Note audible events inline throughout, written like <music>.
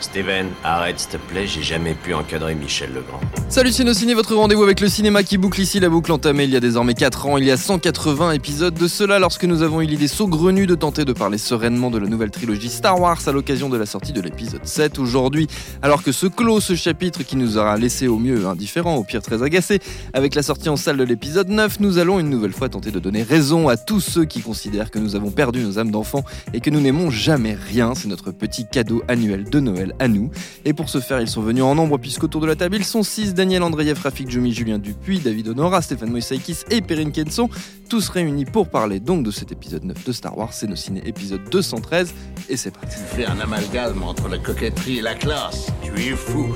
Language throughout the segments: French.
Steven, arrête s'il te plaît, j'ai jamais pu encadrer Michel Legrand. Salut Ciné, votre rendez-vous avec le cinéma qui boucle ici la boucle entamée il y a désormais 4 ans, il y a 180 épisodes de cela lorsque nous avons eu l'idée saugrenue de tenter de parler sereinement de la nouvelle trilogie Star Wars à l'occasion de la sortie de l'épisode 7 aujourd'hui, alors que se clôt ce chapitre qui nous aura laissé au mieux indifférent, au pire très agacé, avec la sortie en salle de l'épisode 9, nous allons une nouvelle fois tenter de donner raison à tous ceux qui considèrent que nous avons perdu nos âmes d'enfants et que nous n'aimons jamais rien, c'est notre petit cadeau annuel de Noël à nous. Et pour ce faire, ils sont venus en nombre puisqu'autour de la table, ils sont 6 Daniel Andreev, Rafik Jumi, Julien Dupuis, David Honora, Stéphane Moïsaïkis et Perrine Kenson, tous réunis pour parler donc de cet épisode 9 de Star Wars, c'est nos ciné épisode 213 et c'est parti. Tu fais un amalgame entre la coquetterie et la classe. Tu es fou.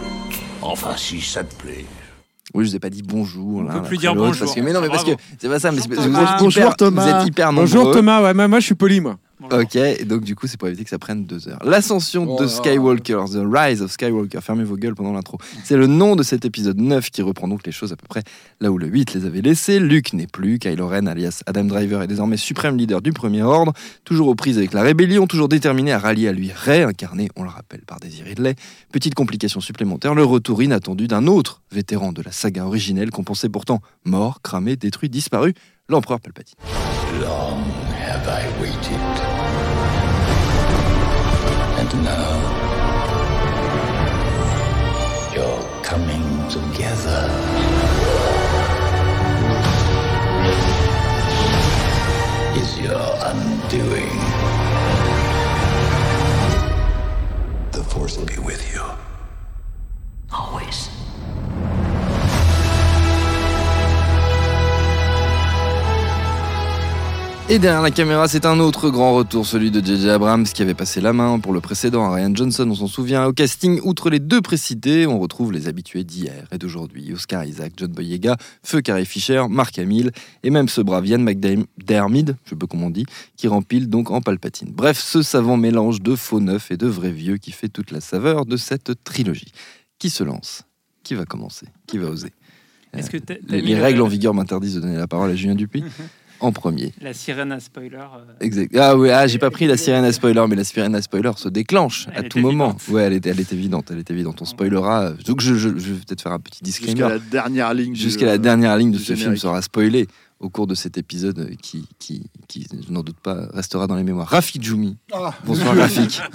Enfin, si ça te plaît. Oui, je vous ai pas dit bonjour. On là, peut plus dire bonjour. Parce que, mais non, mais parce que c'est pas ça. Mais Bonjour vous, Thomas. êtes Bonjour hyper, Thomas. vous êtes hyper nombreux. Bonjour Thomas, ouais, moi, moi je suis poli moi. Bonjour. Ok, et donc du coup, c'est pour éviter que ça prenne deux heures. L'ascension Oh de. Skywalker, The Rise of Skywalker, fermez vos gueules pendant l'intro. C'est le nom de cet épisode 9 qui reprend donc les choses à peu près là où le 8 les avait laissés. Luke n'est plus, Kylo Ren alias Adam Driver est désormais suprême leader du Premier Ordre, toujours aux prises avec la rébellion, toujours déterminé à rallier à lui Rey, incarné, on le rappelle, par Daisy Ridley. Petite complication supplémentaire, le retour inattendu d'un autre vétéran de la saga originelle qu'on pensait pourtant mort, cramé, détruit, disparu, l'empereur Palpatine. Long have I waited. And now, you're coming together. Is your undoing. The Force will be with you. Always. Et derrière la caméra, c'est un autre grand retour, celui de J.J. Abrams qui avait passé la main pour le précédent à Ryan Johnson, on s'en souvient. Au casting, outre les deux précités, on retrouve les habitués d'hier et d'aujourd'hui. Oscar Isaac, John Boyega, Feu Carey Fisher, Mark Hamill et même ce brave Ian McDermid, je sais pas comment on dit, qui rempile donc en Palpatine. Bref, ce savant mélange de faux neufs et de vrais vieux qui fait toute la saveur de cette trilogie. Qui se lance? Qui va commencer? Qui va oser? Est-ce que t'as- t'as les, règles en vigueur m'interdisent de donner la parole à Julien Dupuis <laughs> en premier. La sirène à spoiler. euh, Exact. Ah oui, ah, j'ai pas pris la sirène à spoiler, mais la sirène à spoiler se déclenche Elle à tout moment. Ouais, elle est, elle est évidente, elle est évidente. On spoilera. Donc je, je- je vais peut-être faire un petit Jusqu'à disclaimer. la dernière ligne. Jusqu'à la dernière ligne de ce film sera spoilée au cours de cet épisode qui, qui, qui je n'en doute pas, restera dans les mémoires. Rafik Djoumi. Ah, Bonsoir Rafik. <laughs>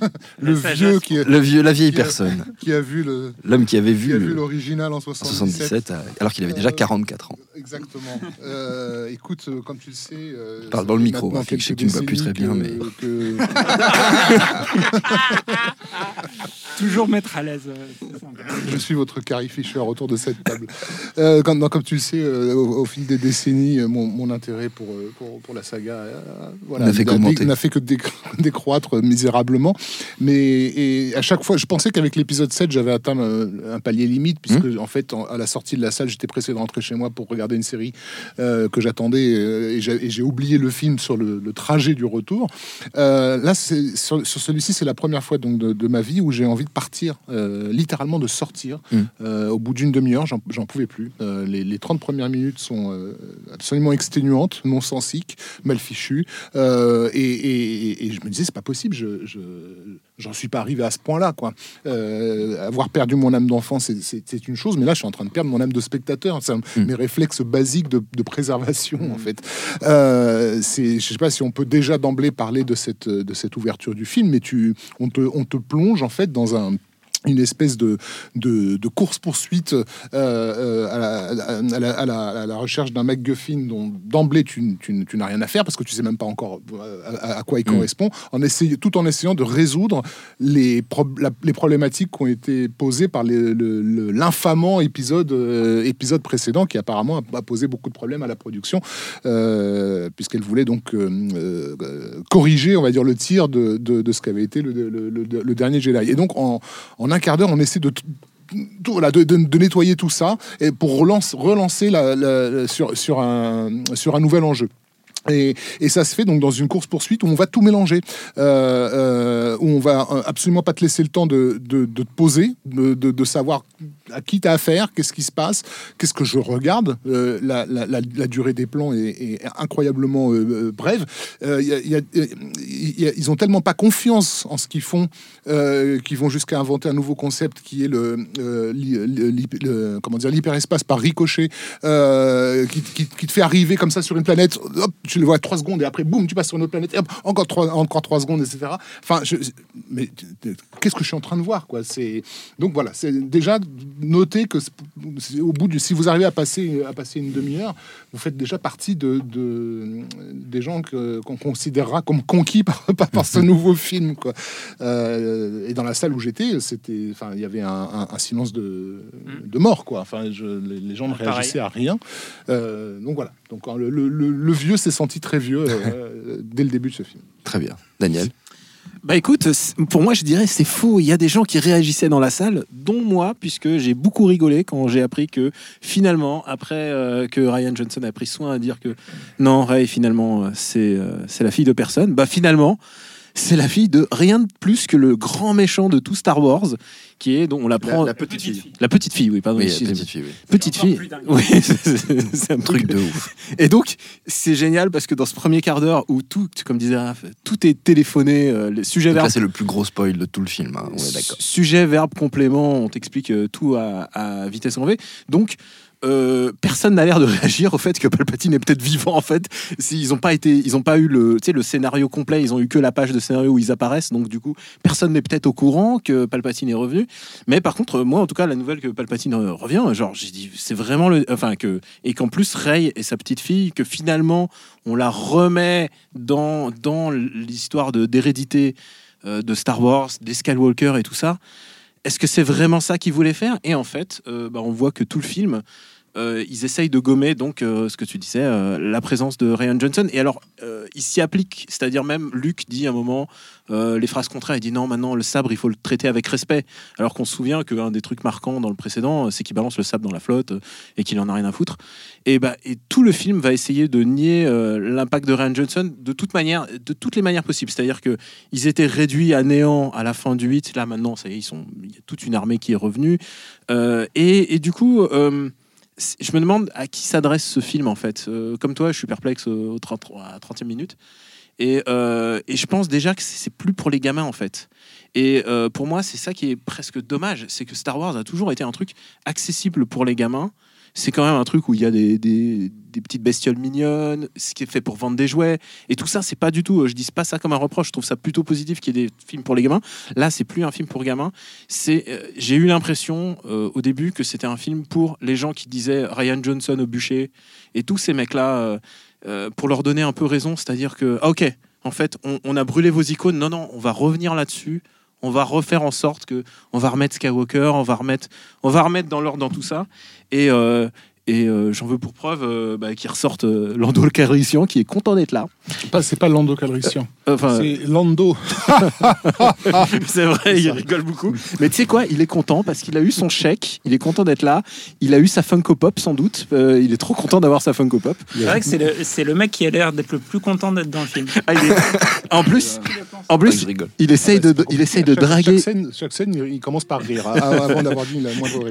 <laughs> le vieux qui, a- Le vieux, la vieille Qui a- personne. qui a vu le L'homme qui avait qui vu a vu le- l'original en en 77. 77, euh, alors qu'il avait déjà Euh, 44 ans. Exactement. Euh, écoute, euh, comme tu le sais. euh, Parle dans le micro, je sais que tu me vois plus très bien, que- <laughs> Toujours mettre à l'aise. euh, je suis votre Carrie Fisher autour de cette table. Euh, comme, non, comme tu le sais, euh, au, au fil des décennies, euh, mon, mon intérêt pour, euh, pour, pour la saga euh, voilà, N'a fait fait que décro- <laughs> décroître misérablement. Mais et à chaque fois, je pensais qu'avec l'épisode 7, j'avais atteint euh, un palier limite, puisque Mmh. en fait, en- à la sortie de la salle, j'étais pressé de rentrer chez moi pour regarder une série euh, que j'attendais euh, et j'ai oublié le film sur le, le trajet du retour. Euh, là, sur, sur celui-ci, c'est la première fois donc de, de ma vie où j'ai envie de partir, littéralement de sortir. Mm. Euh, au bout d'une demi-heure, j'en pouvais plus. Les, les 30 premières minutes sont absolument exténuantes, non sensiques, mal fichues. Euh, et, et- et je me disais, c'est pas possible, je, je- j'en suis pas arrivé à ce point-là. quoi. Euh, avoir perdu mon âme d'enfant, c'est- une chose, mais là, je suis en train de perdre mon âme de spectateur. C'est un- Mm. mes réflexes basiques de, de préservation, en fait. Euh, c'est, je sais pas si on peut déjà d'emblée parler de cette, de cette ouverture du film, mais tu, on, te, on te plonge en fait dans un une espèce de, de, de course-poursuite euh, euh, à, la, à la- à la- à la recherche d'un MacGuffin dont d'emblée tu, tu- tu n'as rien à faire parce que tu sais même pas encore euh, à, quoi il Mm. correspond, en essayant, tout en essayant de résoudre les, la- les problématiques qui ont été posées par l'infamant épisode, euh, épisode précédent qui apparemment a, posé beaucoup de problèmes à la production euh, puisqu'elle voulait donc corriger, on va dire, le tir de, de- de ce qu'avait été le, le- le- le dernier Jedi. Et donc en, en quart d'heure, on essaie de de, de- de nettoyer tout ça et pour relance- relancer la, la- la- sur, sur, un, sur un nouvel enjeu. Et, ça se fait donc dans une course poursuite où on va tout mélanger, euh, euh, où on va euh, absolument pas te laisser le temps de, de, te poser, de, de, savoir à qui t'as affaire, qu'est-ce qui se passe, qu'est-ce que je regarde. La, durée des plans est, incroyablement brève. Ils ont tellement pas confiance en ce qu'ils font qu'ils vont jusqu'à inventer un nouveau concept qui est le, comment dire l'hyperespace par ricochet qui, te fait arriver comme ça sur une planète tu le vois trois secondes et après boum tu passes sur une autre planète et hop, encore trois encore trois secondes etc enfin je, mais qu'est-ce que je suis en train de voir quoi? C'est donc voilà c'est déjà noter que au bout du si vous arrivez à passer à passer une demi-heure vous faites déjà partie de, de- des gens que- qu'on considérera comme conquis par, <laughs> par, ce nouveau film quoi euh, et dans la salle où j'étais, c'était, enfin, il y avait un, un- un silence de, de mort, quoi. Enfin, je- les, les gens ne Ah, réagissaient à rien. Euh, donc voilà. Donc le, le- le- le vieux s'est senti très vieux euh, <laughs> dès le début de ce film. Très bien. Daniel Bah écoute, pour moi, je dirais c'est faux. Il y a des gens qui réagissaient dans la salle, dont moi, puisque j'ai beaucoup rigolé quand j'ai appris que finalement, après euh, que Ryan Johnson a pris soin à dire que non, Ray, finalement, euh, c'est euh, c'est la fille de personne, bah finalement, c'est la fille de rien de plus que le grand méchant de tout Star Wars, qui est, dont on l'apprend. La, la petite fille. La petite fille, oui, pardon. Oui, excusez-moi. petite fille, oui. Petite fille. Oui, <laughs> c'est- un Truc de ouf. et donc, c'est génial parce que dans ce premier quart d'heure où tout, comme disait Raph, tout est téléphoné, euh, les sujets Donc là, verbes, c'est le plus gros spoil de tout le film. hein, d'accord. sujet, verbe, complément, on t'explique euh, tout à, à vitesse grand V. Donc, euh, personne n'a l'air de <laughs> réagir au fait que Palpatine est peut-être vivant en fait. S'ils n'ont pas été, ils pas eu le, le scénario complet, ils ont eu que la page de scénario où ils apparaissent. Donc du coup, personne n'est peut-être au courant que Palpatine est revenu. Mais par contre, moi en tout cas, la nouvelle que Palpatine euh, revient, genre j'ai c'est vraiment le, enfin que et qu'en plus Rey et sa petite fille, que finalement on la remet dans dans l'histoire de d'hérédité euh, de Star Wars, des Skywalker et tout ça. Est-ce que c'est vraiment ça qu'ils voulaient faire? Et en fait, euh, bah, on voit que tout le film, euh, ils essayent de gommer donc euh, ce que tu disais, euh, la présence de Ryan Johnson. Et alors, ils s'y appliquent, c'est-à-dire même Luke dit à un moment les phrases contraires. Il dit non, maintenant le sabre, il faut le traiter avec respect. Alors qu'on se souvient qu'un des trucs marquants dans le précédent, c'est qu'il balance le sabre dans la flotte et qu'il en a rien à foutre. Et bah, et tout le film va essayer de nier l'impact de Ryan Johnson de toute manière, de toutes les manières possibles. C'est-à-dire que ils étaient réduits à néant à la fin du 8. Là, maintenant, ça y est, ils sont, il y a toute une armée qui est revenue. Et, du coup, je me demande à qui s'adresse ce film, en fait. Euh, comme toi, je suis perplexe au, au 30 à 30e minute. Et, euh, et je pense déjà que c'est plus pour les gamins, en fait. Et euh, pour moi, c'est ça qui est presque dommage. C'est que Star Wars a toujours été un truc accessible pour les gamins. C'est quand même un truc où il y a des, des- petites bestioles mignonnes, ce qui est fait pour vendre des jouets. Et tout ça, c'est pas du tout. Je dis pas ça comme un reproche. Je trouve ça plutôt positif qu'il y ait des films pour les gamins. Là, c'est plus un film pour gamins. C'est, euh, j'ai eu l'impression euh, au début que c'était un film pour les gens qui disaient Ryan Johnson au bûcher et tous ces mecs-là euh, pour leur donner un peu raison. C'est-à-dire que, ok, en fait, on a brûlé vos icônes. Non, non, on va revenir là-dessus. On va refaire en sorte que on va remettre Skywalker, on va remettre, dans l'ordre dans tout ça. Et euh, et euh, j'en veux pour preuve euh, bah, qu'ils ressortent euh, Lando Calrissian qui est content d'être là. Pas, c'est pas Lando Calrissian, Enfin, c'est Lando. <laughs> C'est vrai, il rigole beaucoup. Mais tu sais quoi, il est content parce qu'il a eu son chèque, il est content d'être là, il a eu sa Funko Pop sans doute, Euh, il est trop content d'avoir sa Funko Pop. C'est vrai que c'est le, c'est le mec qui a l'air d'être le plus content d'être dans le film. Ah, il est- En plus, en plus, rigole. il essaye de, il essaye de Chaque- draguer. Chaque scène, chaque scène, il, commence par rire hein, avant d'avoir dit la moindre.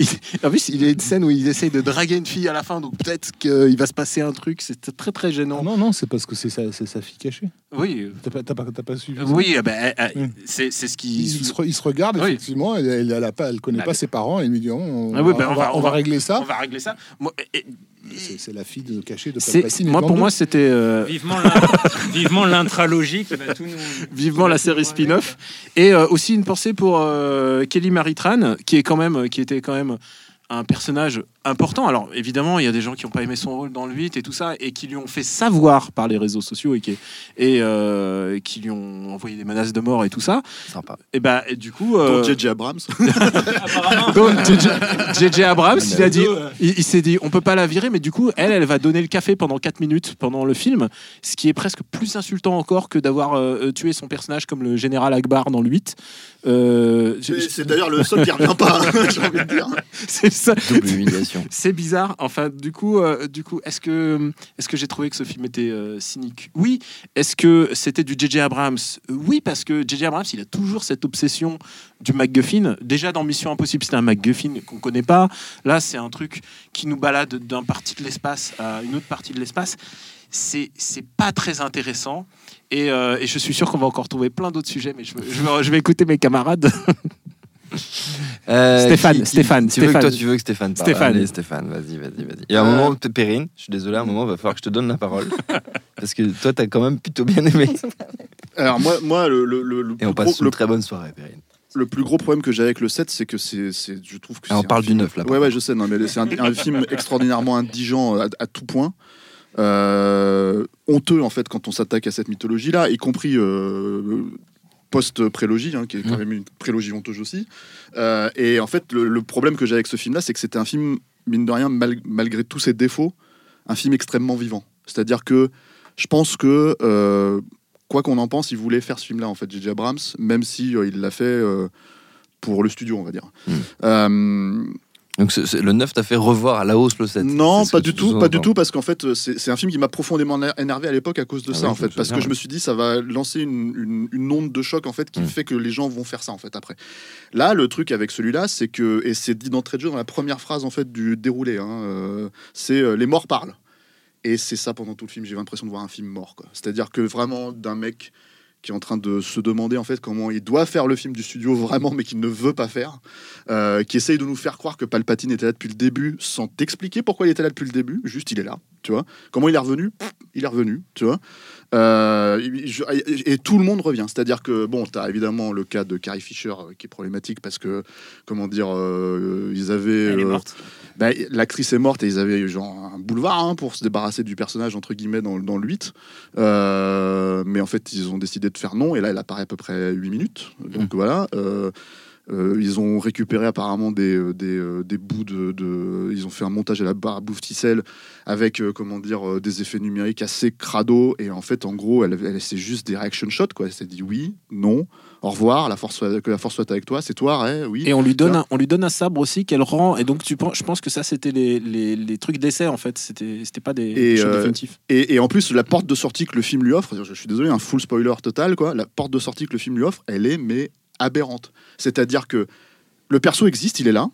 En plus, il y a une scène où il essaye de draguer une fille à la fin, donc peut-être qu'il va se passer un truc. C'est très très gênant. Non, non, c'est parce que c'est sa, fille cachée. Oui, T'as pas, pas, pas suivi euh, oui, bah, c'est ce qui. il, se, il se regarde, Oui. effectivement, elle, elle, elle a pas, elle connaît Bah, pas ses parents, et lui dit oh, on, Ah oui, va, bah, on, va, on va régler ça. On va régler ça. Moi, et- et- C'est la fille de, cachée de c'est- Palpatine. moi, pour moi, c'était. euh, Vivement l'in- <laughs> vivement l'intralogie qui va tout nous. Vivement la série spin-off. Et euh, aussi une pensée pour euh, Kelly Maritran, qui est quand même, qui était quand même un personnage important. Alors évidemment, il y a des gens qui n'ont pas aimé son rôle dans le 8 et tout ça, et qui lui ont fait savoir par les réseaux sociaux et qui, et, euh, qui lui ont envoyé des menaces de mort et tout ça. Sympa. Et bah et du coup, euh, J.J. Abrams. <laughs> Donc, JJ Abrams, il a dit, euh, il, il s'est dit, on peut pas la virer, mais du coup, elle, elle va donner le café pendant 4 minutes pendant le film, ce qui est presque plus insultant encore que d'avoir euh, tué son personnage comme le général Akbar dans le 8. Euh, je- C'est d'ailleurs le seul qui revient pas, <laughs> j'ai envie de dire. <laughs> c'est Double humiliation. <laughs> C'est bizarre. Enfin, du coup, euh, du coup, est-ce que, est-ce que j'ai trouvé que ce film était euh, cynique? Oui. Est-ce que c'était du J.J. Abrams? Oui, parce que J.J. Abrams, il a toujours cette obsession du MacGuffin. Déjà dans Mission Impossible, c'était un MacGuffin qu'on connaît pas. Là, c'est un truc qui nous balade d'un partie de l'espace à une autre partie de l'espace. C'est, c'est pas très intéressant. Et, euh, et je suis sûr qu'on va encore trouver plein d'autres sujets, mais je, je vais écouter mes camarades. <laughs> Euh, Stéphane, Stéphane, tu veux que Stéphane. toi, tu veux que Stéphane parle. Stéphane. Allez, Stéphane, vas-y, vas-y, vas-y. Et à un Euh. moment, t'es Perrine, je suis désolé, à un moment, il va falloir que je te donne la parole. <laughs> Parce que toi, t'as quand même plutôt bien aimé. Alors moi, moi le, le, Et on passe gros, une le, très bonne soirée, Perrine. le plus gros problème que j'ai avec le 7, c'est que c'est, je trouve que Ah, on parle du film- 9, là, Ouais, ouais, je sais, non, mais c'est un, un film <laughs> extraordinairement indigent à, à tout point. Euh, honteux en fait quand on s'attaque à cette mythologie là, y compris euh, post-prélogie, hein, qui est quand même une prélogie honteuse aussi. Euh, et en fait, le, le problème que j'ai avec ce film-là, c'est que c'était un film, mine de rien, mal- malgré tous ses défauts, un film extrêmement vivant. C'est-à-dire que je pense que, euh, quoi qu'on en pense, il voulait faire ce film-là, en fait, J.J. Abrams, même si euh, il l'a fait pour le studio, on va dire. Donc le 9 t'a fait revoir à la hausse le 7. non, pas du tout, pas du tout, parce qu'en fait, euh, c'est un film qui m'a profondément éner- énervé à l'époque à cause de Ah ça, oui, en fait, parce que je me suis dit, ça va lancer une, une- une onde de choc, en fait, qui Mm. fait que les gens vont faire ça, en fait, après. Là, le truc avec celui-là, c'est que, et c'est dit d'entrée de jeu dans la première phrase, en fait, du déroulé, hein, euh, c'est euh, les morts parlent. Et c'est ça pendant tout le film, j'ai l'impression de voir un film mort, quoi. C'est-à-dire que vraiment, d'un mec qui est en train de se demander en fait comment il doit faire le film du studio vraiment mais qu'il ne veut pas faire euh, qui essaye de nous faire croire que Palpatine était là depuis le début sans t'expliquer pourquoi il était là depuis le début. Juste il est là tu vois. Comment il est revenu? Pff, il est revenu tu vois. Euh, je- et, tout le monde revient. C'est à dire que bon tu as évidemment le cas de Carrie Fisher euh, qui est problématique parce que comment dire euh, ils avaient Elle est morte. Bah, l'actrice est morte et ils avaient genre un boulevard hein, pour se débarrasser du personnage entre guillemets dans, dans le 8 Euh, mais en fait ils ont décidé de faire non et là elle apparaît à peu près 8 minutes. Donc voilà. Euh, euh, ils ont récupéré apparemment des, euh, des, euh, des bouts de, de- Ils ont fait un montage à la barre à bouffe ticelle avec, euh, comment dire, des effets numériques assez crado. Et en fait, en gros, elle, elle, c'est juste des reaction shots, quoi. Elle s'est dit oui, non, au revoir, la force, que la force soit avec toi, c'est toi, ouais, oui. Et on lui donne un, on lui donne un sabre aussi qu'elle rend. Et donc tu penses, je pense que ça c'était les, les, les trucs d'essai en fait. C'était c'était pas des, Et, des euh. Et, et en plus, la porte de sortie que le film lui offre, je suis désolé, un full spoiler total, quoi. La porte de sortie que le film lui offre, elle est mais aberrante. C'est-à-dire que le perso existe, il est là.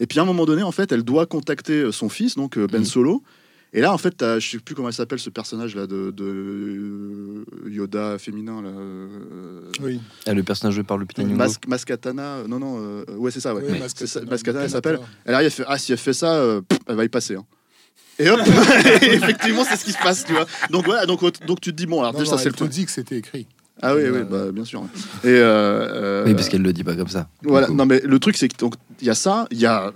Et puis à un moment donné, en fait, elle doit contacter euh, son fils, donc euh, Ben Mhm. Solo. Et là, en fait, je sais plus comment elle s'appelle ce personnage là de, de, euh, Yoda féminin là. Oui. Ah, le personnage joué par Lupita Nyong'o. Mas- Mascatana, non non, euh, ouais c'est ça, ouais. Oui, C'est ça, Mascatana, elle s'appelle. Elle arrive, elle fait ah si elle fait ça, euh, pff, elle va y passer. hein. Et hop, et <laughs> effectivement c'est ce qui se passe, tu vois. Donc voilà, donc donc tu te dis bon alors Non, déjà non, ça c'est le te truc. dit que c'était écrit. Ah oui, oui, Euh, bah, bien sûr. Et euh, euh, Oui, parce qu'elle le dit pas comme ça. voilà, non mais le truc c'est que donc il y a ça, il y a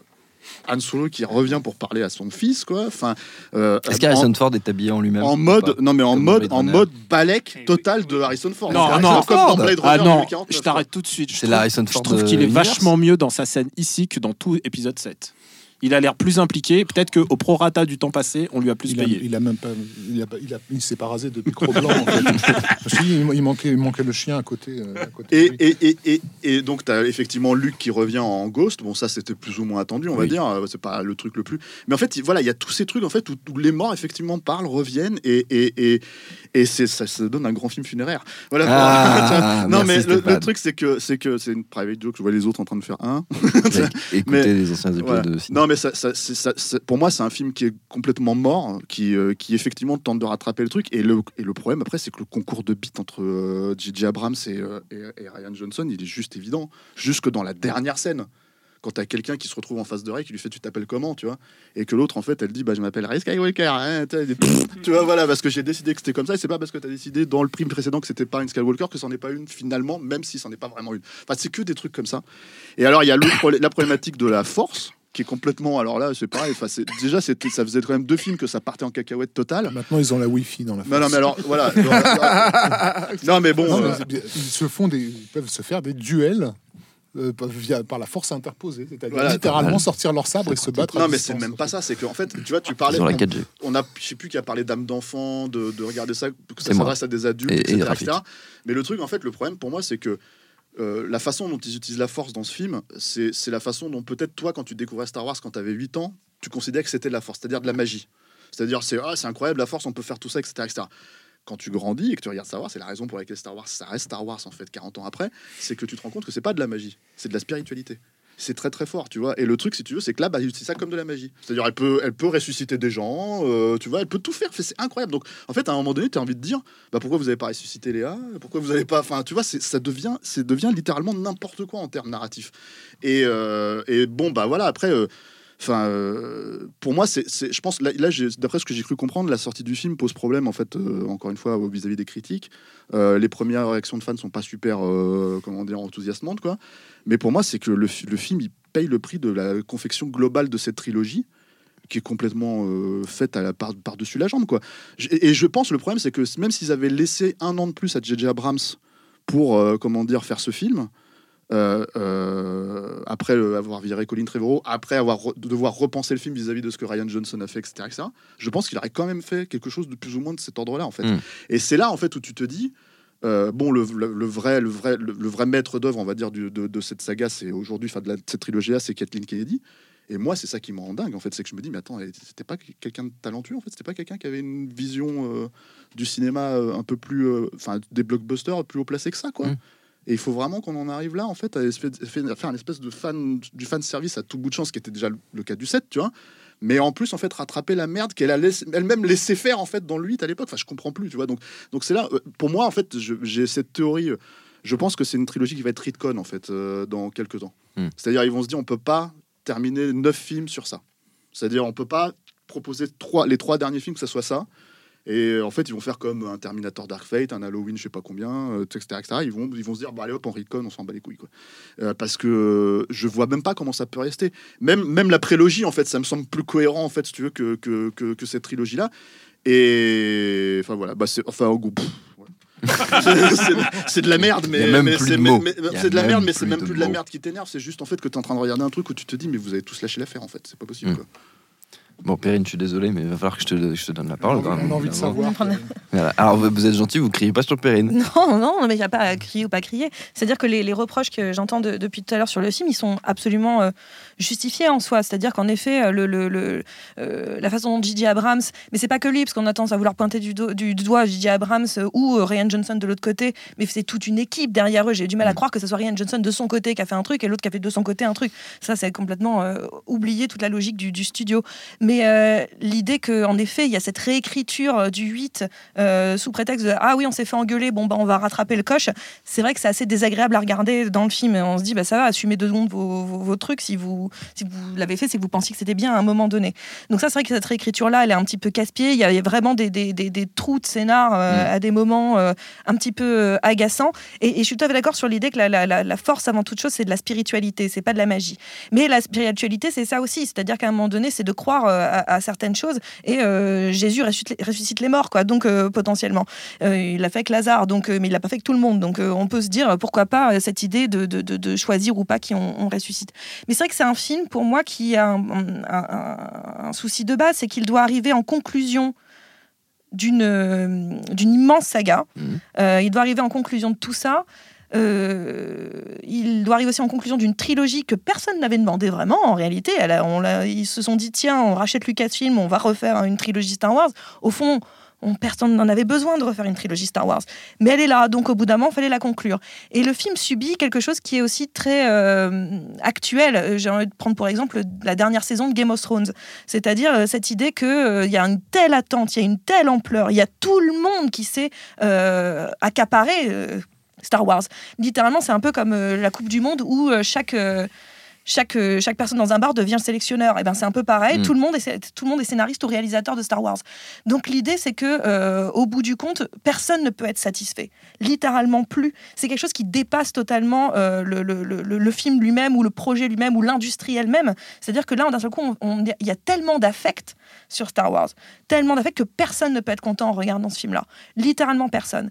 Han Solo qui revient pour parler à son fils, quoi. Enfin, euh, Est-ce en, qu'Harrison Ford est habillé en lui-même en mode, non mais en Comme mode, en mode balèque Eh total de Harrison Ford. Non, non, Harrison Ford dans Ford. Blade Ah non, 2049, je t'arrête tout de suite. Je C'est Harrison Je Ford. trouve qu'il est vachement mieux dans sa scène ici que dans tout épisode 7. Il a l'air plus impliqué. Peut-être qu'au prorata du temps passé, on lui a plus Il a, payé. il a même pas, il a, il a, il s'est pas rasé depuis Cro-Blanc. en fait. <laughs> Parce qu'il- il, il manquait, il manquait le chien à côté. euh, à côté de Et, lui. et, et, et, et donc, tu as effectivement Luke qui revient en Ghost. Bon, ça, c'était plus ou moins attendu, on va dire. Euh, C'est pas le truc le plus. Mais en fait, il- voilà, il y a tous ces trucs en fait, où, où les morts, effectivement, parlent, reviennent. Et, et, et, et c'est, ça, ça donne un grand film funéraire. Voilà. Ah, <laughs> non, merci, mais le, truc, c'est que c'est que c'est une private joke. Je vois les autres en train de faire un. Écoutez <laughs> Mais- les anciens épisodes Voilà. de cinéma. Non, mais ça, ça- c'est- ça- c'est- pour moi, c'est un film qui est complètement mort, qui, euh, qui effectivement tente de rattraper le truc. Et le, et le problème, après, c'est que le concours de beats entre euh, J.J. Abrams et, euh, et- et Ryan Johnson, il est juste évident. Jusque dans la dernière scène. Quand t'as quelqu'un qui se retrouve en face de Ray, qui lui fait Tu t'appelles comment tu vois? Et que l'autre, en fait, elle dit bah, Je m'appelle Ray Skywalker. hein, <laughs> tu vois, voilà, parce que j'ai décidé que c'était comme ça. Et c'est pas parce que t'as décidé dans le prime précédent que c'était pas une Skywalker que c'en est pas une finalement, même si c'en est pas vraiment une. Enfin, c'est que des trucs comme ça. Et alors, il y a le la problématique de la force qui est complètement. Alors là, c'est pareil. Enfin, c'est- déjà, c'était, ça faisait quand même deux films que ça partait en cacahuète totale. Maintenant, ils ont la Wi-Fi dans la Non, non, mais alors, <laughs> voilà. non, mais bon. Non, mais euh, ils se font des, ils peuvent se faire des duels euh, par- via, par la force interposée, c'est-à-dire Voilà, littéralement sortir leur sabre et se battre. à non, mais c'est même pas ça. C'est qu'en fait, tu vois, tu parlais. On- 4G. on a, je sais plus qui a parlé d'âme d'enfant, de, de regarder ça, que ça C'est moi. s'adresse à des adultes, Et- etc. Mais le truc, en fait, le problème pour moi, c'est que euh, la façon dont ils utilisent la force dans ce film, c'est la façon dont peut-être toi, quand tu découvrais Star Wars quand tu avais 8 ans, tu considérais que c'était de la force, c'est-à-dire de la magie. C'est-à-dire, c'est ah, incroyable la force, on peut faire tout ça, etc., etc. Quand tu grandis et que tu regardes Star Wars, c'est la raison pour laquelle Star Wars, ça reste Star Wars en fait 40 ans après, c'est que tu te rends compte que c'est pas de la magie, c'est de la spiritualité. C'est très très fort, tu vois. Et le truc, si tu veux, c'est que là, bah, c'est ça comme de la magie. C'est-à-dire, elle peut, elle peut ressusciter des gens, euh, tu vois, elle peut tout faire. C'est incroyable. Donc, en fait, à un moment donné, tu as envie de dire, bah, pourquoi vous n'avez pas ressuscité Léa? Pourquoi vous n'avez pas. Enfin, tu vois, ça devient, c'est devient littéralement n'importe quoi en termes narratifs. Et, euh, et bon, bah voilà, après. euh, Enfin, euh, pour moi, c'est, je pense, là, là d'après ce que j'ai cru comprendre, la sortie du film pose problème, en fait, euh, encore une fois, vis-à-vis des critiques. Euh, les premières réactions de fans sont pas super, comment dire, enthousiasmantes, quoi. Mais pour moi, c'est que le, fi- le film, il paye le prix de la confection globale de cette trilogie, qui est complètement faite par, par-dessus la jambe, quoi. Et, je pense, le problème, c'est que même s'ils avaient laissé un an de plus à J.J. Abrams pour, comment dire, faire ce film, euh, euh, après euh, avoir viré Colin Trevorrow, après avoir re- devoir repenser le film vis-à-vis de ce que Ryan Johnson a fait, etc., etc., je pense qu'il aurait quand même fait quelque chose de plus ou moins de cet ordre-là, en fait. Mm. Et c'est là, en fait, où tu te dis, euh, bon, le, le- le vrai, le vrai, le, le vrai maître d'œuvre, on va dire, du- de, de cette saga, c'est aujourd'hui, enfin, de, la- de cette trilogie-là, c'est Kathleen Kennedy. Et moi, c'est ça qui me rend dingue, en fait, c'est que je me dis, mais attends, c'était pas quelqu'un de talentueux, en fait, c'était pas quelqu'un qui avait une vision euh, du cinéma euh, un peu plus, enfin, des blockbusters plus haut placé que ça, quoi. Mm. Et il faut vraiment qu'on en arrive là, en fait, à faire un espèce de fan, du fan service à tout bout de champ, ce qui était déjà le, le cas du 7, tu vois. Mais en plus, en fait, rattraper la merde qu'elle a elle-même laissé faire, en fait, dans le 8 à l'époque. Enfin, je comprends plus, tu vois. Donc, donc c'est là, euh, pour moi, en fait, j'ai cette théorie. euh, Je pense que c'est une trilogie qui va être retcon, en fait, euh, dans quelques temps. Hmm. C'est-à-dire, ils vont se dire, on peut pas terminer neuf films sur ça. C'est-à-dire, on peut pas proposer trois, les trois derniers films que ça soit ça. Et en fait, ils vont faire comme un Terminator Dark Fate, un Halloween, je sais pas combien, euh, etc., etc. Ils vont, ils vont se dire, bah allez hop, on retcon, on s'en bat les couilles, quoi. Euh, parce que je vois même pas comment ça peut rester. Même, même la prélogie, en fait, ça me semble plus cohérent, en fait, si tu veux, que, que, que, que cette trilogie-là. Et enfin voilà, bah, c'est enfin au goût. <laughs> C'est- de la merde, mais, c'est de la merde, mais c'est même plus de la merde qui t'énerve. C'est juste en fait que tu es en train de regarder un truc où tu te dis, mais vous avez tous lâché l'affaire en fait, c'est pas possible. Mm. quoi. Bon, Perrine, je suis désolé, mais il va falloir que je te, je te donne la parole. on a envie de savoir. Voilà. Alors, vous êtes gentil, vous criez pas sur Perrine. Non, non, mais il n'y a pas à crier ou pas crier. C'est-à-dire que les, les reproches que j'entends de- depuis tout à l'heure sur le film, ils sont absolument euh, justifiés en soi. C'est-à-dire qu'en effet, euh, le, le- le- euh, la façon dont J.J. Abrams, mais c'est pas que lui, parce qu'on a tendance à vouloir pointer du, do- du, doigt J.J. Abrams ou euh, Ryan Johnson de l'autre côté, mais c'est toute une équipe derrière eux. J'ai du mal à croire que ce soit Ryan Johnson de son côté qui a fait un truc et l'autre qui a fait de son côté un truc. Ça, c'est complètement euh, oublier toute la logique du, du studio. Mais euh, l'idée qu'en effet, il y a cette réécriture euh, du 8 euh, sous prétexte de ah oui, on s'est fait engueuler, bon bah on va rattraper le coche. C'est vrai que c'est assez désagréable à regarder dans le film. On se dit bah ça va, assumez deux secondes vos, vos, vos trucs. Si vous si vous l'avez fait, c'est que vous pensiez que c'était bien à un moment donné. Donc ça, c'est vrai que cette réécriture là, elle est un petit peu casse-pied. Il y a vraiment des, des, des, des trous de scénar euh, Mm. à des moments un petit peu agaçants. Et, et je suis tout à fait d'accord sur l'idée que la, la, la, la force avant toute chose, c'est de la spiritualité, c'est pas de la magie. Mais la spiritualité, c'est ça aussi. C'est-à-dire qu'à un moment donné, c'est de croire à, à certaines choses. Et euh, Jésus ressuscite les, ressuscite les morts, quoi. Donc euh, potentiellement, Euh, il l'a fait avec Lazare, donc, euh, mais il l'a pas fait avec tout le monde. Donc euh, on peut se dire euh, pourquoi pas euh, cette idée de, de, de, de choisir ou pas qui on, on ressuscite. Mais c'est vrai que c'est un film pour moi qui a un, un- un- un souci de base, c'est qu'il doit arriver en conclusion d'une euh, d'une immense saga. Euh, il doit arriver en conclusion de tout ça. Euh, il doit arriver aussi en conclusion d'une trilogie que personne n'avait demandé vraiment. En réalité, on ils se sont dit tiens, on rachète Lucasfilm, on va refaire une trilogie Star Wars. Au fond, on- personne n'en avait besoin de refaire une trilogie Star Wars. Mais elle est là, donc au bout d'un moment, il fallait la conclure. Et le film subit quelque chose qui est aussi très euh, actuel. Euh, J'ai envie de prendre pour exemple la dernière saison de Game of Thrones. C'est-à-dire cette idée qu'il y a une telle attente, il y a une telle ampleur, il y a tout le monde qui s'est accaparé Star Wars. Littéralement, c'est un peu comme euh, la Coupe du Monde où euh, chaque. euh, chaque, chaque personne dans un bar devient sélectionneur. Et ben c'est un peu pareil. Mm. Tout le monde est tout le monde est scénariste ou réalisateur de Star Wars. Donc l'idée c'est que au bout du compte, personne ne peut être satisfait. Littéralement plus. C'est quelque chose qui dépasse totalement le, le- le- le- le film lui-même ou le projet lui-même ou l'industrie elle-même. C'est-à-dire que là, d'un seul coup, il y a tellement d'affect sur Star Wars, tellement d'affect que personne ne peut être content en regardant ce film-là. Littéralement personne.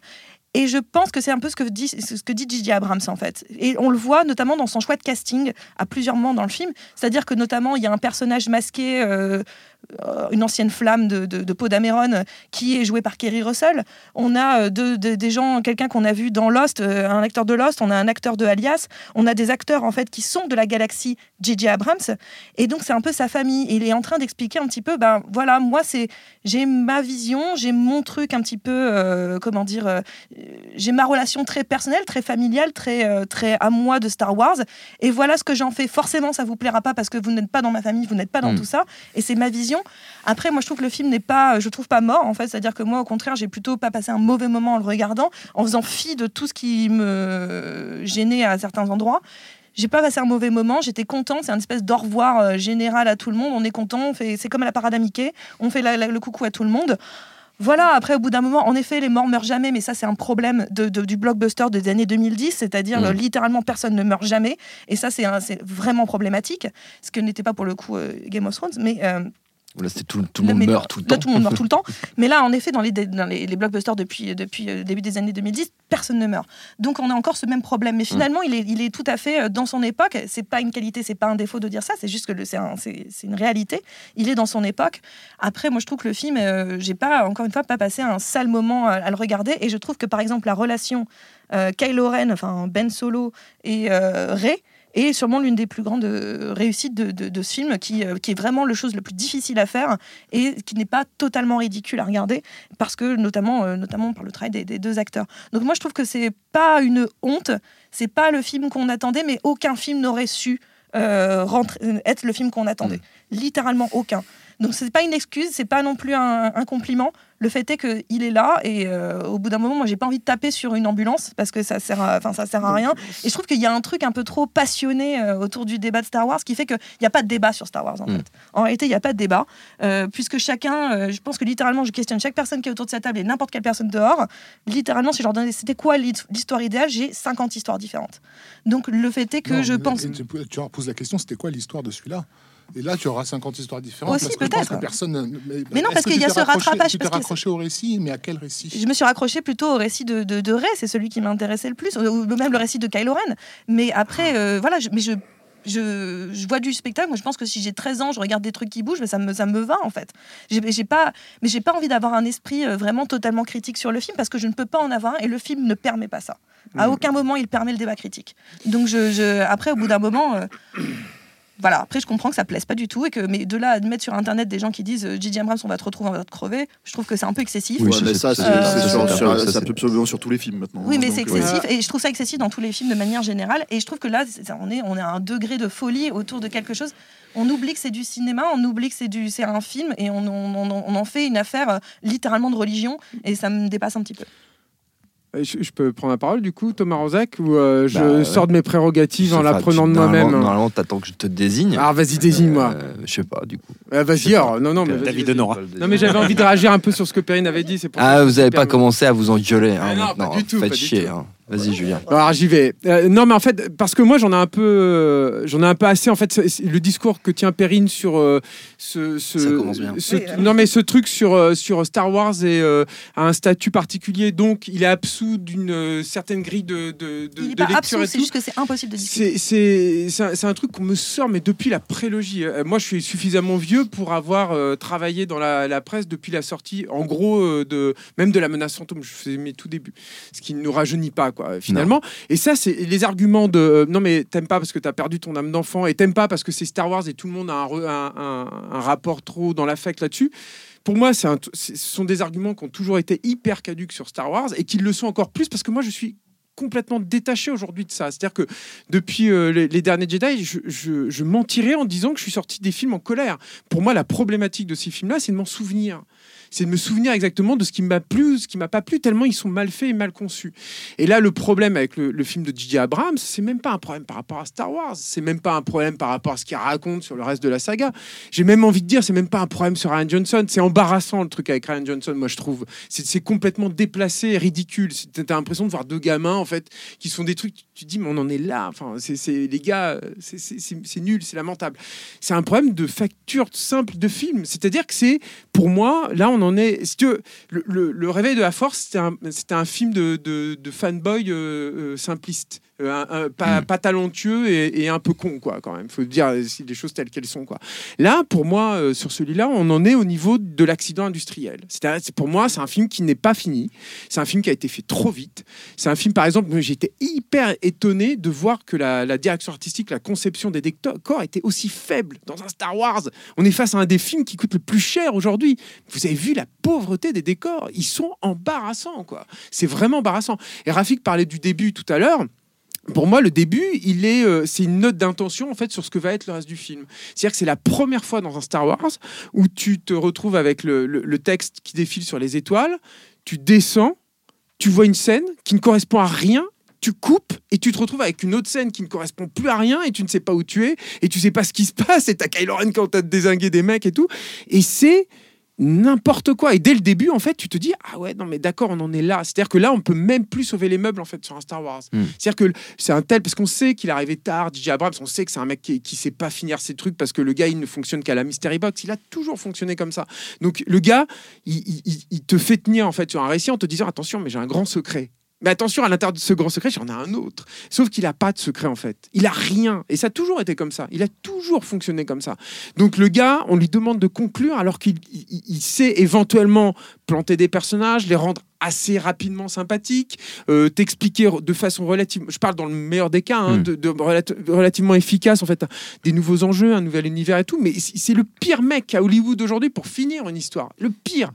Et je pense que c'est un peu ce que dit ce J.J. Abrams en fait. Et on le voit notamment dans son choix de casting à plusieurs moments dans le film. C'est-à-dire que notamment il y a un personnage masqué euh, une ancienne flamme de, de, de Poe Dameron euh, qui est jouée par Kerry Russell. On a euh, de- de- des gens, quelqu'un qu'on a vu dans Lost, euh, un acteur de Lost, on a un acteur de Alias, on a des acteurs en fait qui sont de la galaxie J.J. Abrams. Et donc c'est un peu sa famille. Et il est en train d'expliquer un petit peu, ben voilà, moi c'est j'ai ma vision, j'ai mon truc un petit peu, euh, comment dire, euh, j'ai ma relation très personnelle, très familiale, très euh, très à moi de Star Wars. Et voilà ce que j'en fais. Forcément, ça vous plaira pas parce que vous n'êtes pas dans ma famille, vous n'êtes pas dans Mm. tout ça. Et c'est ma vision. Après, moi, je trouve que le film n'est pas, je trouve pas mort en fait. C'est-à-dire que moi, au contraire, j'ai plutôt pas passé un mauvais moment en le regardant, en faisant fi de tout ce qui me gênait à certains endroits. J'ai pas passé un mauvais moment, j'étais content, c'est un espèce d'au revoir euh, général à tout le monde, on est content, on fait, c'est comme à la parade à Mickey, on fait la- la- le coucou à tout le monde. Voilà, après, au bout d'un moment, en effet, les morts meurent jamais, mais ça, c'est un problème de, de- du blockbuster des années 2010, c'est-à-dire Mhm. euh, littéralement personne ne meurt jamais, et ça, c'est vraiment problématique, ce que n'était pas pour le coup euh, Game of Thrones, mais euh, Là, c'était tout, tout le monde mais meurt tout le là, temps. tout le monde meurt tout le temps. <laughs> Mais là, en effet, dans les, dans les, les blockbusters depuis, depuis euh, le début des années 2010, personne ne meurt. Donc on a encore ce même problème. Mais finalement, il, est, il est tout à fait euh, dans son époque. C'est pas une qualité, c'est pas un défaut de dire ça. C'est juste que c'est un- une réalité. Il est dans son époque. Après, moi, je trouve que le film, euh, j'ai pas, encore une fois, pas passé un sale moment à, à le regarder. Et je trouve que, par exemple, la relation euh, Kylo Ren, enfin Ben Solo et euh, Rey, est sûrement l'une des plus grandes euh, réussites de, de- de ce film, qui, euh, qui est vraiment le chose le plus difficile à faire et qui n'est pas totalement ridicule à regarder, parce que notamment, euh, notamment par le travail des, des deux acteurs. Donc moi, je trouve que c'est pas une honte, c'est pas le film qu'on attendait, mais aucun film n'aurait su euh, être le film qu'on attendait. Littéralement aucun. Donc c'est pas une excuse, c'est pas non plus un, un compliment. Le fait est qu'il est là et euh, au bout d'un moment, moi j'ai pas envie de taper sur une ambulance parce que ça sert, à, enfin ça sert à rien. Et je trouve qu'il y a un truc un peu trop passionné euh, autour du débat de Star Wars qui fait qu'il n'y a pas de débat sur Star Wars en Mm. fait. En réalité, il n'y a pas de débat euh, puisque chacun, euh, je pense que littéralement, je questionne chaque personne qui est autour de cette table et n'importe quelle personne dehors. Littéralement, si je leur donnais c'était quoi l'hi- l'histoire idéale, j'ai 50 histoires différentes. Donc le fait est que Non, je pense. Tu, tu leur poses la question, c'était quoi l'histoire de celui-là? Et là, tu auras 50 histoires différentes. Aussi, peut-être. personne. Mais non, parce qu'il y a ce raccroché- rattrapage, Tu t'es raccroché au récit, mais à quel récit? Je me suis raccrochée plutôt au récit de, de, de Rey, c'est celui qui m'intéressait le plus, ou même le récit de Kylo Ren. Mais après, euh, voilà, je, mais je, je, je vois du spectacle. Moi, je pense que si j'ai 13 ans, je regarde des trucs qui bougent, mais ça me, ça me va en fait. J'ai pas, mais j'ai pas envie d'avoir un esprit euh, vraiment totalement critique sur le film parce que je ne peux pas en avoir un et le film ne permet pas ça. À aucun moment, il permet le débat critique. Donc, je, je- après, au bout d'un moment. euh, voilà, après je comprends que ça plaise pas du tout et que mais de là à mettre sur internet des gens qui disent euh, J.J. Abrams on va te retrouver, on va te crever, je trouve que c'est un peu excessif. Oui, mais c'est- ça, ça, c'est absolument sur tous les films maintenant. Oui, mais Donc, c'est euh, excessif et je trouve ça excessif dans tous les films de manière générale. Et je trouve que là, on est, on est à un degré de folie autour de quelque chose. On oublie que c'est du cinéma, on oublie que c'est du, c'est un film et on, on- on- on en fait une affaire euh, littéralement de religion et ça me dépasse un petit peu. Euh, Je, je peux prendre la parole du coup, Thomas Rozak, ou euh, je Bah, ouais. sors de mes prérogatives en la prenant de moi-même Normalement, t'attends que je te désigne. Ah, vas-y, désigne-moi. Euh, je sais pas, du coup. Ah, vas-y, alors. Non, non, mais David. Honora. Non, mais j'avais envie de réagir un peu sur ce que Perrine avait dit. c'est pour ça Ah, vous je avez me pas commencé à vous engueuler. hein, Ah non, pas maintenant. du tout, Faites pas du chier. tout. hein. Vas-y, Julien. Alors j'y vais. Euh, non mais en fait parce que moi j'en ai un peu euh, j'en ai un peu assez en fait le discours que tient Perrine sur euh, ce, ce- Ça commence bien. ce- Oui, euh. non mais ce truc sur sur Star Wars et euh, a un statut particulier donc il est absous d'une euh, certaine grille de de, de, Il n'est de pas lecture c'est juste que c'est impossible de discuter. C'est c'est c'est un, truc qu'on me sort mais depuis la prélogie. Euh, moi je suis suffisamment vieux pour avoir euh, travaillé dans la, la presse depuis la sortie en gros euh, de même de la menace fantôme. Je faisais mes tout débuts, ce qui ne nous rajeunit pas quoi finalement. Et ça, c'est les arguments de euh, non, mais t'aimes pas parce que t'as perdu ton âme d'enfant et t'aimes pas parce que c'est Star Wars et tout le monde a un, re- un- un- un rapport trop dans l'affect là-dessus. Pour moi, un ce sont des arguments qui ont toujours été hyper caduques sur Star Wars et qui le sont encore plus parce que moi, je suis complètement détaché aujourd'hui de ça. C'est-à-dire que depuis euh, les, les derniers Jedi, je, je, je mentirais en disant que je suis sorti des films en colère. Pour moi, la problématique de ces films-là, c'est de m'en souvenir. C'est de me souvenir exactement de ce qui m'a plu, ce qui m'a pas plu, tellement ils sont mal faits et mal conçus. Et là, le problème avec le, film de J.J. Abrams, c'est même pas un problème par rapport à Star Wars, c'est même pas un problème par rapport à ce qu'il raconte sur le reste de la saga. J'ai même envie de dire, c'est même pas un problème sur Ryan Johnson. C'est embarrassant le truc avec Ryan Johnson, moi je trouve. C'est complètement déplacé et ridicule. T'as l'impression de voir deux gamins en fait qui sont des trucs. Tu te dis, mais on en est là. Enfin, c'est les gars, c'est nul, c'est lamentable. C'est un problème de facture simple de film. C'est-à-dire que c'est, pour moi, là on en est. Si tu veux, le, réveil de la force, c'était un, film de fanboy euh, euh, simpliste. Euh, un- un- pas, pas talentueux et, et un peu con, quoi, quand même. faut dire les choses telles qu'elles sont, quoi. Là, pour moi, euh, sur celui-là, on en est au niveau de l'accident industriel. C'est-à-dire, c'est- pour moi, c'est un film qui n'est pas fini. C'est un film qui a été fait trop vite. C'est un film, par exemple, j'étais hyper étonné de voir que la, la direction artistique, la conception des décors était aussi faible dans un Star Wars. On est face à un des films qui coûte le plus cher aujourd'hui. Vous avez vu la pauvreté des décors Ils sont embarrassants, quoi. C'est vraiment embarrassant. Et Rafik parlait du début tout à l'heure. Pour moi, le début, il est, euh, c'est une note d'intention en fait sur ce que va être le reste du film. C'est-à-dire que c'est la première fois dans un Star Wars où tu te retrouves avec le, texte qui défile sur les étoiles, tu descends, tu vois une scène qui ne correspond à rien, tu coupes et tu te retrouves avec une autre scène qui ne correspond plus à rien et tu ne sais pas où tu es et tu sais pas ce qui se passe et t'as Kylo Ren quand t'as désingué des mecs et tout. Et c'est n'importe quoi. Et dès le début, en fait, tu te dis ah ouais non mais d'accord, on en est là. C'est-à-dire que là, on peut même plus sauver les meubles en fait sur un Star Wars. Hmm. C'est-à-dire que c'est un tel parce qu'on sait qu'il est arrivé tard. DJ Abrams, on sait que c'est un mec qui, qui sait pas finir ses trucs parce que le gars il ne fonctionne qu'à la mystery box. Il a toujours fonctionné comme ça. Donc le gars, il- il te fait tenir en fait sur un récit en te disant attention, mais j'ai un grand secret. Mais attention, à l'intérieur de ce grand secret, j'en ai un autre. Sauf qu'il n'a pas de secret, en fait. Il a rien. Et ça a toujours été comme ça. Il a toujours fonctionné comme ça. Donc le gars, on lui demande de conclure alors qu'il il- il sait éventuellement planter des personnages, les rendre assez rapidement sympathiques, euh, t'expliquer de façon relative, je parle dans le meilleur des cas, hein, Mm. de, de relati- relativement efficace en fait, des nouveaux enjeux, un nouvel univers et tout, mais c'est c'est le pire mec à Hollywood aujourd'hui pour finir une histoire, le pire.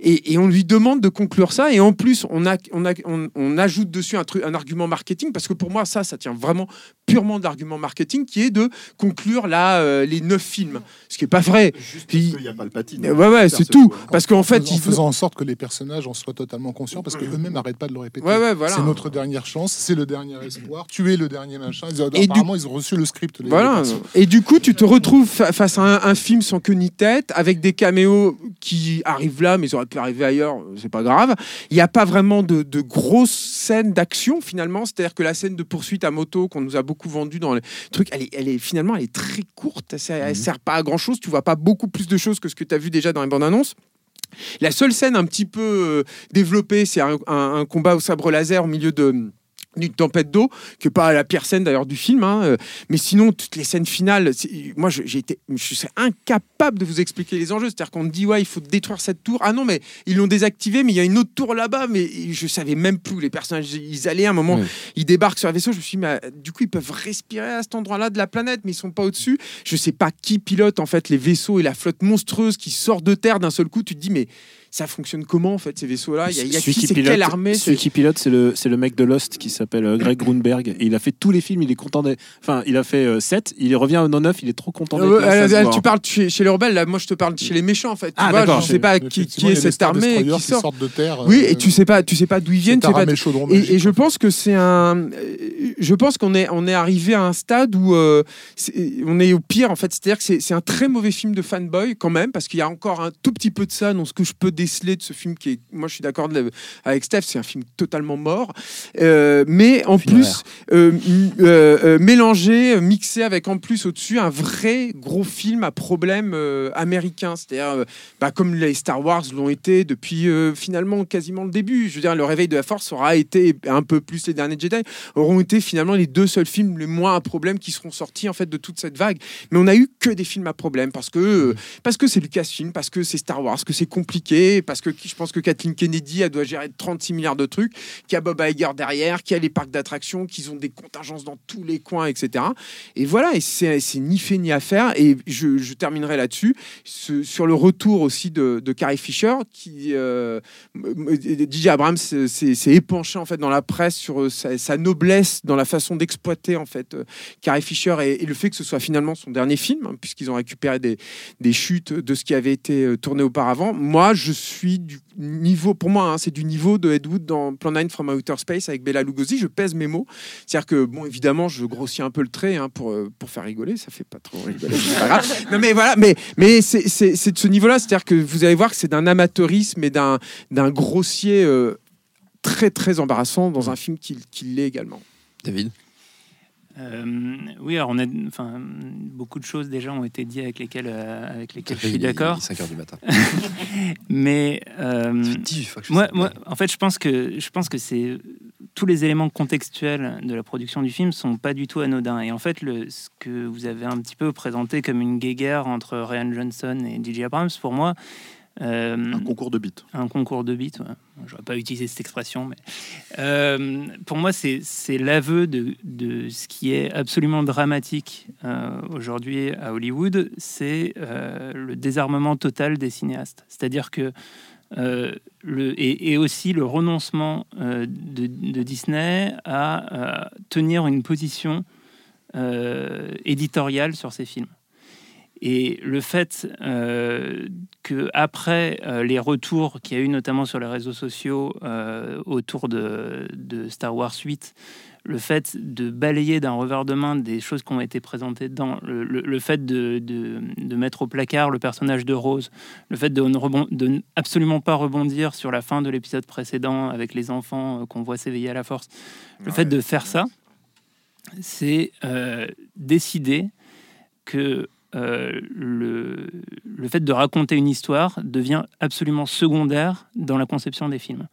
Et, et on lui demande de conclure ça, et en plus on, a, on, a, on, on ajoute dessus un, truc, un argument marketing, parce que pour moi ça, ça tient vraiment purement de l'argument marketing, qui est de conclure là euh, les neuf films, ce qui est pas vrai. Puis- Il n'y a pas le patine. Ouais, ouais, c'est tout. Parce qu'en fait, en il faisant en sorte que les personnages en soient totalement conscients parce qu'eux-mêmes n'arrêtent pas de le répéter. Ouais, ouais, voilà. C'est notre dernière chance, c'est le dernier espoir, tu es le dernier machin. Ils, Et du- apparemment, ils ont reçu le script. les- Voilà. Et du coup, tu te retrouves fa- face à un, un film sans queue ni tête, avec des caméos qui arrivent là, mais ils auraient pu arriver ailleurs, c'est pas grave. Il n'y a pas vraiment de, de grosses scènes d'action finalement. C'est-à-dire que la scène de poursuite à moto qu'on nous a beaucoup vendue dans les trucs, elle est, elle est finalement elle est très courte. Elle, sert- sert pas à grand chose. Tu vois pas beaucoup plus de choses que ce que tu as vu déjà dans les bandes annonces. La seule scène un petit peu euh, développée, c'est un, un- un combat au sabre laser au milieu de d'une tempête d'eau, que pas la pire scène d'ailleurs du film, hein, euh, mais sinon toutes les scènes finales, moi je- j'ai été, je suis incapable de vous expliquer les enjeux. C'est-à-dire qu'on me dit ouais il faut détruire cette tour, ah non mais ils l'ont désactivée, mais il y a une autre tour là-bas, mais je savais même plus où les personnages ils allaient. À un moment ils débarquent sur un vaisseau, je me suis dit mais, euh, du coup ils peuvent respirer à cet endroit-là de la planète, mais ils sont pas au-dessus. Je sais pas qui pilote en fait les vaisseaux et la flotte monstrueuse qui sort de terre d'un seul coup. Tu te dis mais ça fonctionne comment en fait ces vaisseaux-là? Il y a, y a qui, qui c'est pilote, quelle armée celui c'est- qui pilote, c'est le, c'est le mec de Lost qui s'appelle euh, Greg Grunberg. Et il a fait tous les films, il est content d'être. Enfin, il a fait 7, il revient au 9, il est trop content d'être Euh, là, euh, euh, tu parles chez, chez les rebelles, là, moi je te parle chez les méchants en fait. Tu Ah, vois, d'accord. je sais pas qui, est cette armée qui sort. sortent de terre. Oui, euh, et tu sais pas, tu sais pas d'où ils viennent. tu sais pas- Et, je pense que c'est un. euh, Je pense qu'on est, on est arrivé à un stade où euh, on est au pire en fait. C'est-à-dire que c'est c'est un très mauvais film de fanboy quand même, parce qu'il y a encore un tout petit peu de ça dans ce que je peux déceler de ce film qui est. Moi, je suis d'accord avec Steph, c'est un film totalement mort. Euh, mais en plus, euh, euh, euh, mélangé, mixé avec en plus au-dessus un vrai gros film à problème américain. C'est-à-dire, bah, comme les Star Wars l'ont été depuis finalement quasiment le début. Je veux dire, le réveil de la Force aura été un peu plus les derniers Jedi, auront été finalement les deux seuls films les moins à problème qui seront sortis en fait de toute cette vague. Mais on a eu que des films à problème parce que euh, parce que c'est Lucasfilm, parce que c'est Star Wars, que c'est compliqué, parce que je pense que Kathleen Kennedy elle doit gérer 36 milliards de trucs, qu'il y a Bob Iger derrière, qu'il y a les parcs d'attractions, qu'ils ont des contingences dans tous les coins, etc. Et voilà, et c'est ni fait ni à faire. Et je, terminerai là-dessus sur le retour aussi de, Carrie Fisher, qui euh, DJ Abrams s'est épanché en fait dans la presse sur euh, sa, noblesse dans la façon d'exploiter en fait euh, Carrie Fisher et, le fait que ce soit finalement son dernier film, hein, puisqu'ils ont récupéré des, des chutes de ce qui avait été euh, tourné auparavant. Moi, je suis du niveau, pour moi, hein, c'est du niveau de Ed Wood dans Plan 9 from Outer Space avec Bella Lugosi. Je pèse mes mots. C'est-à-dire que, bon, évidemment, je grossis un peu le trait hein, pour, euh, pour faire rigoler. Ça fait pas trop rigoler. c'est pas grave. <laughs> Non, mais voilà, mais, mais c'est c'est- c'est de ce niveau-là. C'est-à-dire que vous allez voir que c'est d'un amateurisme et d'un d'un grossier euh, très, très embarrassant dans un film qui, qui l'est également. David? Euh, oui, alors on a, enfin, beaucoup de choses déjà ont été dites avec lesquelles, euh, avec lesquelles je suis d'accord. Il est 5 h du matin. <laughs> Mais euh, Ça fait 18 fois que je fais moi, moi, en fait, je pense que je pense que c'est tous les éléments contextuels de la production du film sont pas du tout anodins. Et en fait, le, ce que vous avez un petit peu présenté comme une guéguerre entre Ryan Johnson et J.J. Abrams, pour moi, euh, Un concours de beats. un concours de beats. Ouais. Je n'aurais pas utilisé cette expression, mais euh, pour moi, c'est l'aveu de, de ce qui est absolument dramatique euh, aujourd'hui à Hollywood, c'est le désarmement total des cinéastes. C'est-à-dire que euh, le, et, et aussi le renoncement euh, de, de Disney à, à tenir une position euh, éditoriale sur ses films. Et le fait euh, que après euh, les retours qu'il y a eu notamment sur les réseaux sociaux euh, autour de, de Star Wars 8, le fait de balayer d'un revers de main des choses qui ont été présentées dans le, le- le fait de, de- de mettre au placard le personnage de Rose, le fait de ne rebon- de n- absolument pas rebondir sur la fin de l'épisode précédent avec les enfants euh, qu'on voit s'éveiller à la force, le fait de faire ça, c'est décider que euh, le, fait de raconter une histoire devient absolument secondaire dans la conception des films.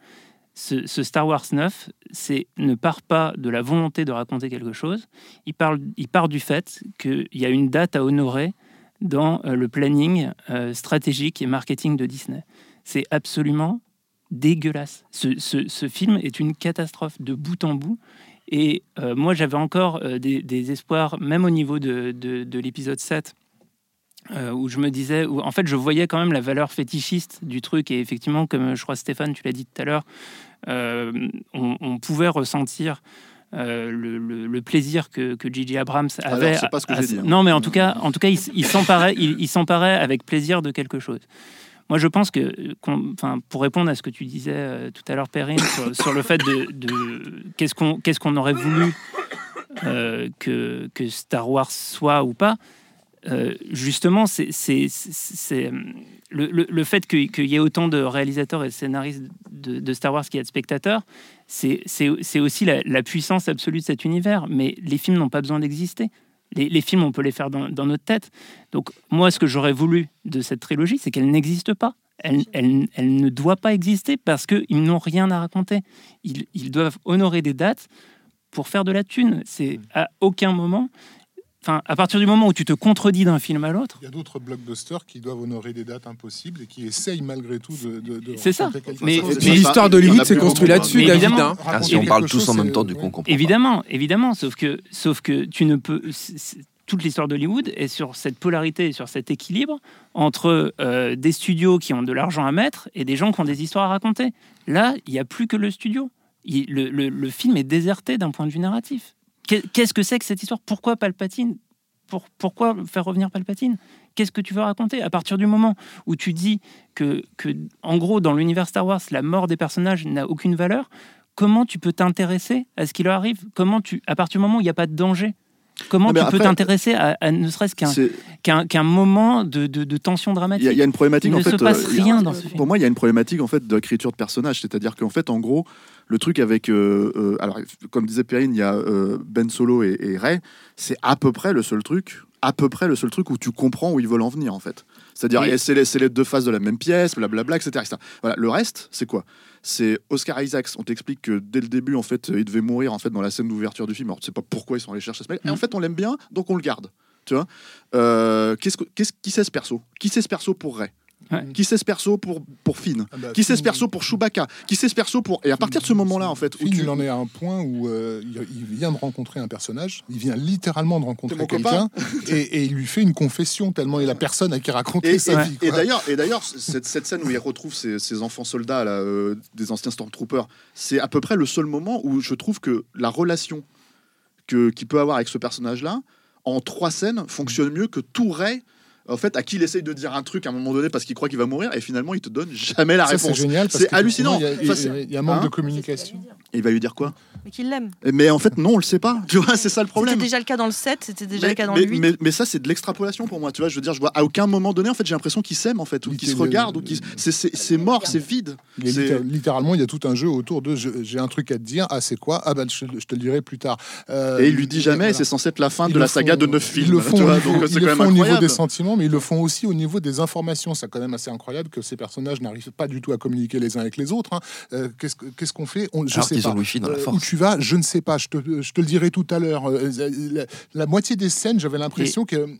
Ce, Star Wars 9 c'est, ne part pas de la volonté de raconter quelque chose, il, parle, il part du fait qu'il y a une date à honorer dans euh, le planning euh, stratégique et marketing de Disney. C'est absolument dégueulasse. Ce, film est une catastrophe de bout en bout. Et moi, j'avais encore des, espoirs, même au niveau de- de l'épisode 7, euh, où je me disais, où, en fait, je voyais quand même la valeur fétichiste du truc. Et effectivement, comme je crois Stéphane, tu l'as dit tout à l'heure, euh, on, on pouvait ressentir euh, le, le- le plaisir que, que J.J. Abrams Alors, avait. c'est pas ce que à- dit, hein. Non, mais en tout cas, en tout cas, il, s'emparait, il, il s'emparait avec plaisir de quelque chose. Moi, je pense que, enfin, pour répondre à ce que tu disais euh, tout à l'heure, Perrine, sur, sur le fait de, de- qu'est-ce qu'on qu'est-ce qu'on aurait voulu euh, que, que Star Wars soit ou pas, euh, justement, c'est euh, le, le- le fait que- qu'il y ait autant de réalisateurs et de scénaristes de, de Star Wars qu'il y a de spectateurs, c'est aussi la, la puissance absolue de cet univers. Mais les films n'ont pas besoin d'exister. Les, les films, on peut les faire dans, dans notre tête. Donc, moi, ce que j'aurais voulu de cette trilogie, c'est qu'elle n'existe pas. Elle, elle- elle ne doit pas exister parce qu'ils n'ont rien à raconter. Ils, ils doivent honorer des dates pour faire de la thune. C'est à aucun moment. Enfin, à partir du moment où tu te contredis d'un film à l'autre, Il y a d'autres blockbusters qui doivent honorer des dates impossibles et qui essayent malgré tout de. de, de C'est ça. Mais- mais l'histoire d'Hollywood s'est construite là-dessus, Mais David. évidemment. hein. Ah, Raconter si on parle tous chose, en même temps, du coup, ouais. on comprend. pas. Évidemment, évidemment, sauf que, sauf que tu ne peux. Toute l'histoire d'Hollywood est sur cette polarité, et sur cet équilibre entre euh, des studios qui ont de l'argent à mettre et des gens qui ont des histoires à raconter. Là, il n'y a plus que le studio. Il- le, le- le film est déserté d'un point de vue narratif. Qu'est- Qu'est-ce que c'est que cette histoire? Pourquoi Palpatine? Pour- Pourquoi faire revenir Palpatine? Qu'est-ce que tu veux raconter? À partir du moment où tu dis que, que en gros, dans l'univers Star Wars, la mort des personnages n'a aucune valeur, comment tu peux t'intéresser à ce qui leur arrive? Comment tu, à partir du moment où il n'y a pas de danger, comment tu peux t'intéresser à, à ne serait-ce qu'un moment de, de- de tension dramatique il y a une problématique Il en ne fait. se passe euh, a- rien dans ce film. Pour moi, il y a une problématique en fait d'écriture de personnages, c'est-à-dire qu'en fait, en gros, le truc avec, euh, euh, alors comme disait Perrine, il y a euh, Ben Solo et, et Rey, c'est à peu près le seul truc, à peu près le seul truc où tu comprends où ils veulent en venir en fait. C'est-à-dire, et c'est les, les deux faces de la même pièce, blablabla, etc. etc. Voilà. Le reste, c'est quoi? C'est Oscar Isaacs. On t'explique que dès le début, en fait, il devait mourir en fait dans la scène d'ouverture du film. Alors, tu sais pas pourquoi ils sont allés chercher ce mec. Et en Mm. fait, on l'aime bien, donc on le garde. Tu vois? Euh, qu'est-ce que, qu'est-ce, Qui c'est ce perso? Qui c'est ce perso pour Ray Ouais. Qui c'est ce perso pour, pour Finn Ah bah, Qui c'est ce perso pour Chewbacca Qui c'est ce perso pour... Et à partir de ce moment-là, en fait, où Finn, tu... il en est à un point où euh, il, vient de rencontrer un personnage, il vient littéralement de rencontrer quelqu'un, et, et il lui fait une confession tellement il a personne à qui raconter Et, sa et- vie. et quoi. d'ailleurs, et d'ailleurs, cette, cette scène où il retrouve ses, ses enfants soldats, là, euh, des anciens Stormtroopers, c'est à peu près le seul moment où je trouve que la relation que qu'il peut avoir avec ce personnage-là, en trois scènes, fonctionne mieux que tout Ray. En fait, à qui il essaye de dire un truc à un moment donné parce qu'il croit qu'il va mourir et finalement il te donne jamais la Ça, c'est réponse. génial. C'est hallucinant. y a- Enfin, il y a un manque hein de communication. Et il va lui dire quoi Mais qu'il l'aime. Mais en fait, non, on le sait pas. <laughs> Tu vois, c'est ça le C'était problème. déjà le cas dans le 7, c'était déjà mais, le cas dans mais- le 8. mais- mais ça, c'est de l'extrapolation pour moi. Tu vois, je veux dire, je vois à aucun moment donné, en fait, j'ai l'impression qu'ils s'aiment, en fait, ou qu'ils se regardent, ou qu'ils. C'est- mort, c'est vide. Il littéralement, il y a tout un jeu autour de j'ai un truc à te dire. Ah, c'est quoi? Ah, bah, je, je te le dirai plus tard. Euh, Et il lui dit jamais, voilà. c'est censé être la fin Ils de la saga font- de neuf Ils films. le font, vois, donc ils le même font au niveau des sentiments, mais ils le font aussi au niveau des informations. C'est quand même assez incroyable que ces personnages n'arrivent pas du tout à communiquer les uns avec les autres. hein. Euh, Qu'est-ce que- qu'est-ce qu'on fait? Je Alors sais qu'ils pas. ont Wi-Fi dans la Euh, force. où tu vas, je ne sais pas, je te, je te le dirai tout à l'heure. euh, La, la moitié des scènes, j'avais l'impression qu'il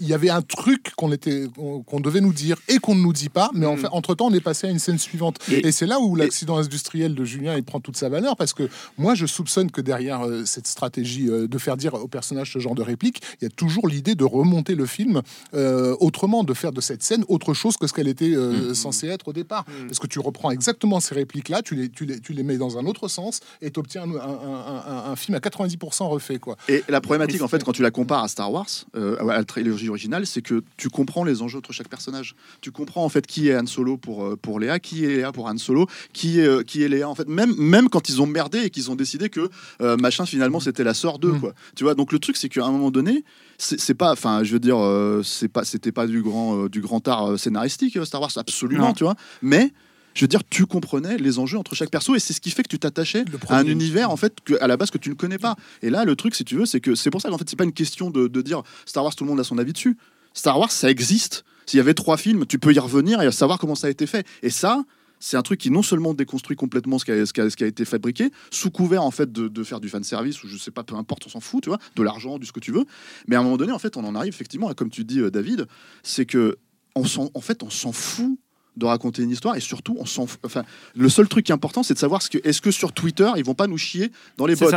y avait un truc qu'on était, qu'on devait nous dire et qu'on ne nous dit pas, mais en fait, entre temps, on est passé à une scène suivante. Et- Et, c'est là où l'accident industriel de Julien il prend toute sa valeur parce que moi, je soupçonne que derrière euh, cette stratégie euh, de faire dire au personnage ce genre de réplique, il y a toujours l'idée de remonter le film euh, autrement, de faire de cette scène autre chose que ce qu'elle était euh, censée être au départ. Parce que tu reprends exactement ces répliques-là, tu les, tu les, tu les mets dans un autre sens et tu obtiens un, un- un- un film à 90% refait. Quoi. Et la problématique, en fait, quand tu la compares à Star Wars, euh, à la trilogie originale, c'est que tu comprends les enjeux entre chaque personnage. Tu comprends en fait qui est Han Solo pour, euh, pour Léa, qui est Léa pour Han Solo, qui est, euh, qui est Léa. En fait, même, même quand ils ont merdé et qu'ils ont décidé que euh, machin finalement c'était la sœur d'eux, Mm. quoi. Tu vois, donc le truc c'est qu'à un moment donné, c'est pas, enfin, je veux dire, euh, c'est pas, c'était pas du grand, euh, du grand art euh, scénaristique Star Wars, absolument, Non. tu vois. Mais je veux dire, tu comprenais les enjeux entre chaque perso et c'est ce qui fait que tu t'attachais à un univers en fait que, à la base que tu ne connais pas. Et là, le truc, si tu veux, c'est que c'est pour ça qu'en fait, c'est pas une question de, de dire Star Wars, tout le monde a son avis dessus. Star Wars, ça existe. S'il y avait trois films, tu peux y revenir et savoir comment ça a été fait. Et ça, c'est un truc qui non seulement déconstruit complètement ce qui a, ce qui a- ce qui a été fabriqué, sous couvert en fait de, de faire du fan service ou je sais pas, peu importe, on s'en fout, tu vois, de l'argent, du ce que tu veux. Mais à un moment donné, en fait, on en arrive effectivement, à, comme tu dis, euh, David, c'est que on s'en- en fait, on s'en fout de raconter une histoire et surtout on s'en f- enfin le seul truc qui est important c'est de savoir ce que est-ce que sur Twitter ils vont pas nous chier dans les bots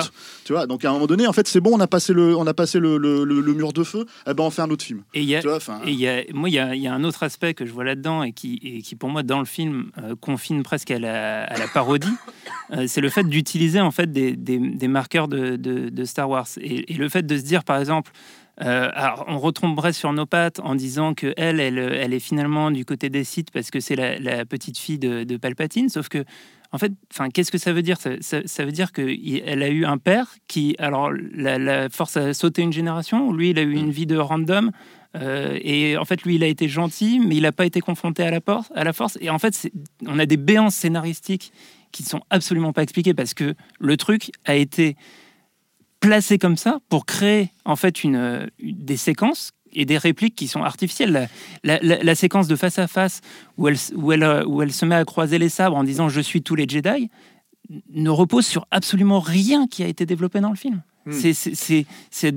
tu vois? Donc à un moment donné en fait c'est bon on a passé le on a passé le, le- le- le mur de feu eh ben on fait un autre film. Et il y a, vois Et y a, moi, il y, y a un autre aspect que je vois là-dedans et qui, et qui, pour moi, dans le film, euh, confine presque à la, à la parodie. <laughs> Euh, c'est le fait d'utiliser en fait des, des- des marqueurs de, de- de Star Wars. Et, et le fait de se dire, par exemple, euh, alors on retomberait sur nos pattes en disant que elle, elle, elle est finalement du côté des sites parce que c'est la, la petite fille de, de Palpatine, sauf que en fait, enfin, qu'est-ce que ça veut dire? Ça, ça- ça veut dire qu'elle a eu un père qui, alors, la, la force a sauté une génération. Lui, il a eu une vie de random. euh, et en fait, lui, il a été gentil, mais il n'a pas été confronté à la, à la force. Et en fait, on a des béances scénaristiques qui ne sont absolument pas expliquées parce que le truc a été placé comme ça pour créer en fait une, euh, une- des séquences et des répliques qui sont artificielles. La, la- la- la séquence de face à face où elle, s- où, elle, euh, où elle se met à croiser les sabres en disant je suis tous les Jedi ne repose sur absolument rien qui a été développé dans le film. Hmm. C'est,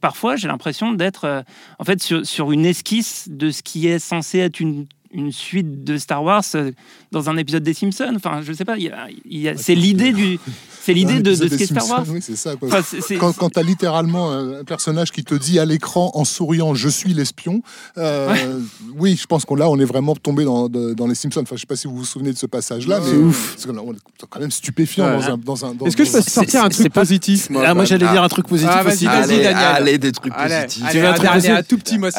parfois, j'ai l'impression d'être euh, en fait sur, sur une esquisse de ce qui est censé être une, une suite de Star Wars euh, dans un épisode des Simpsons. Enfin, je sais pas. il y a- il y a- c'est l'idée du, c'est l'idée de, de ce qu'est Star Wars. Oui, c'est ça. quoi. Enfin, c'est- c'est- quand, quand tu as littéralement un personnage qui te dit à l'écran en souriant je suis l'espion, euh, oui, je pense qu'on là on est vraiment tombé dans, de- dans les Simpsons. Enfin, je sais pas si vous vous souvenez de ce passage-là, mais ouf. c'est quand même- c'est quand même stupéfiant Ouais. dans un. Dans un dans- Est-ce que je peux sortir un truc positif moi, Ah, moi j'allais dire un truc positif Ah, vas-y, aussi. vas-y, allez, Daniel. allez, des trucs Allez, positifs. allez, Tu veux un un truc dernier, positif un tout petit moi.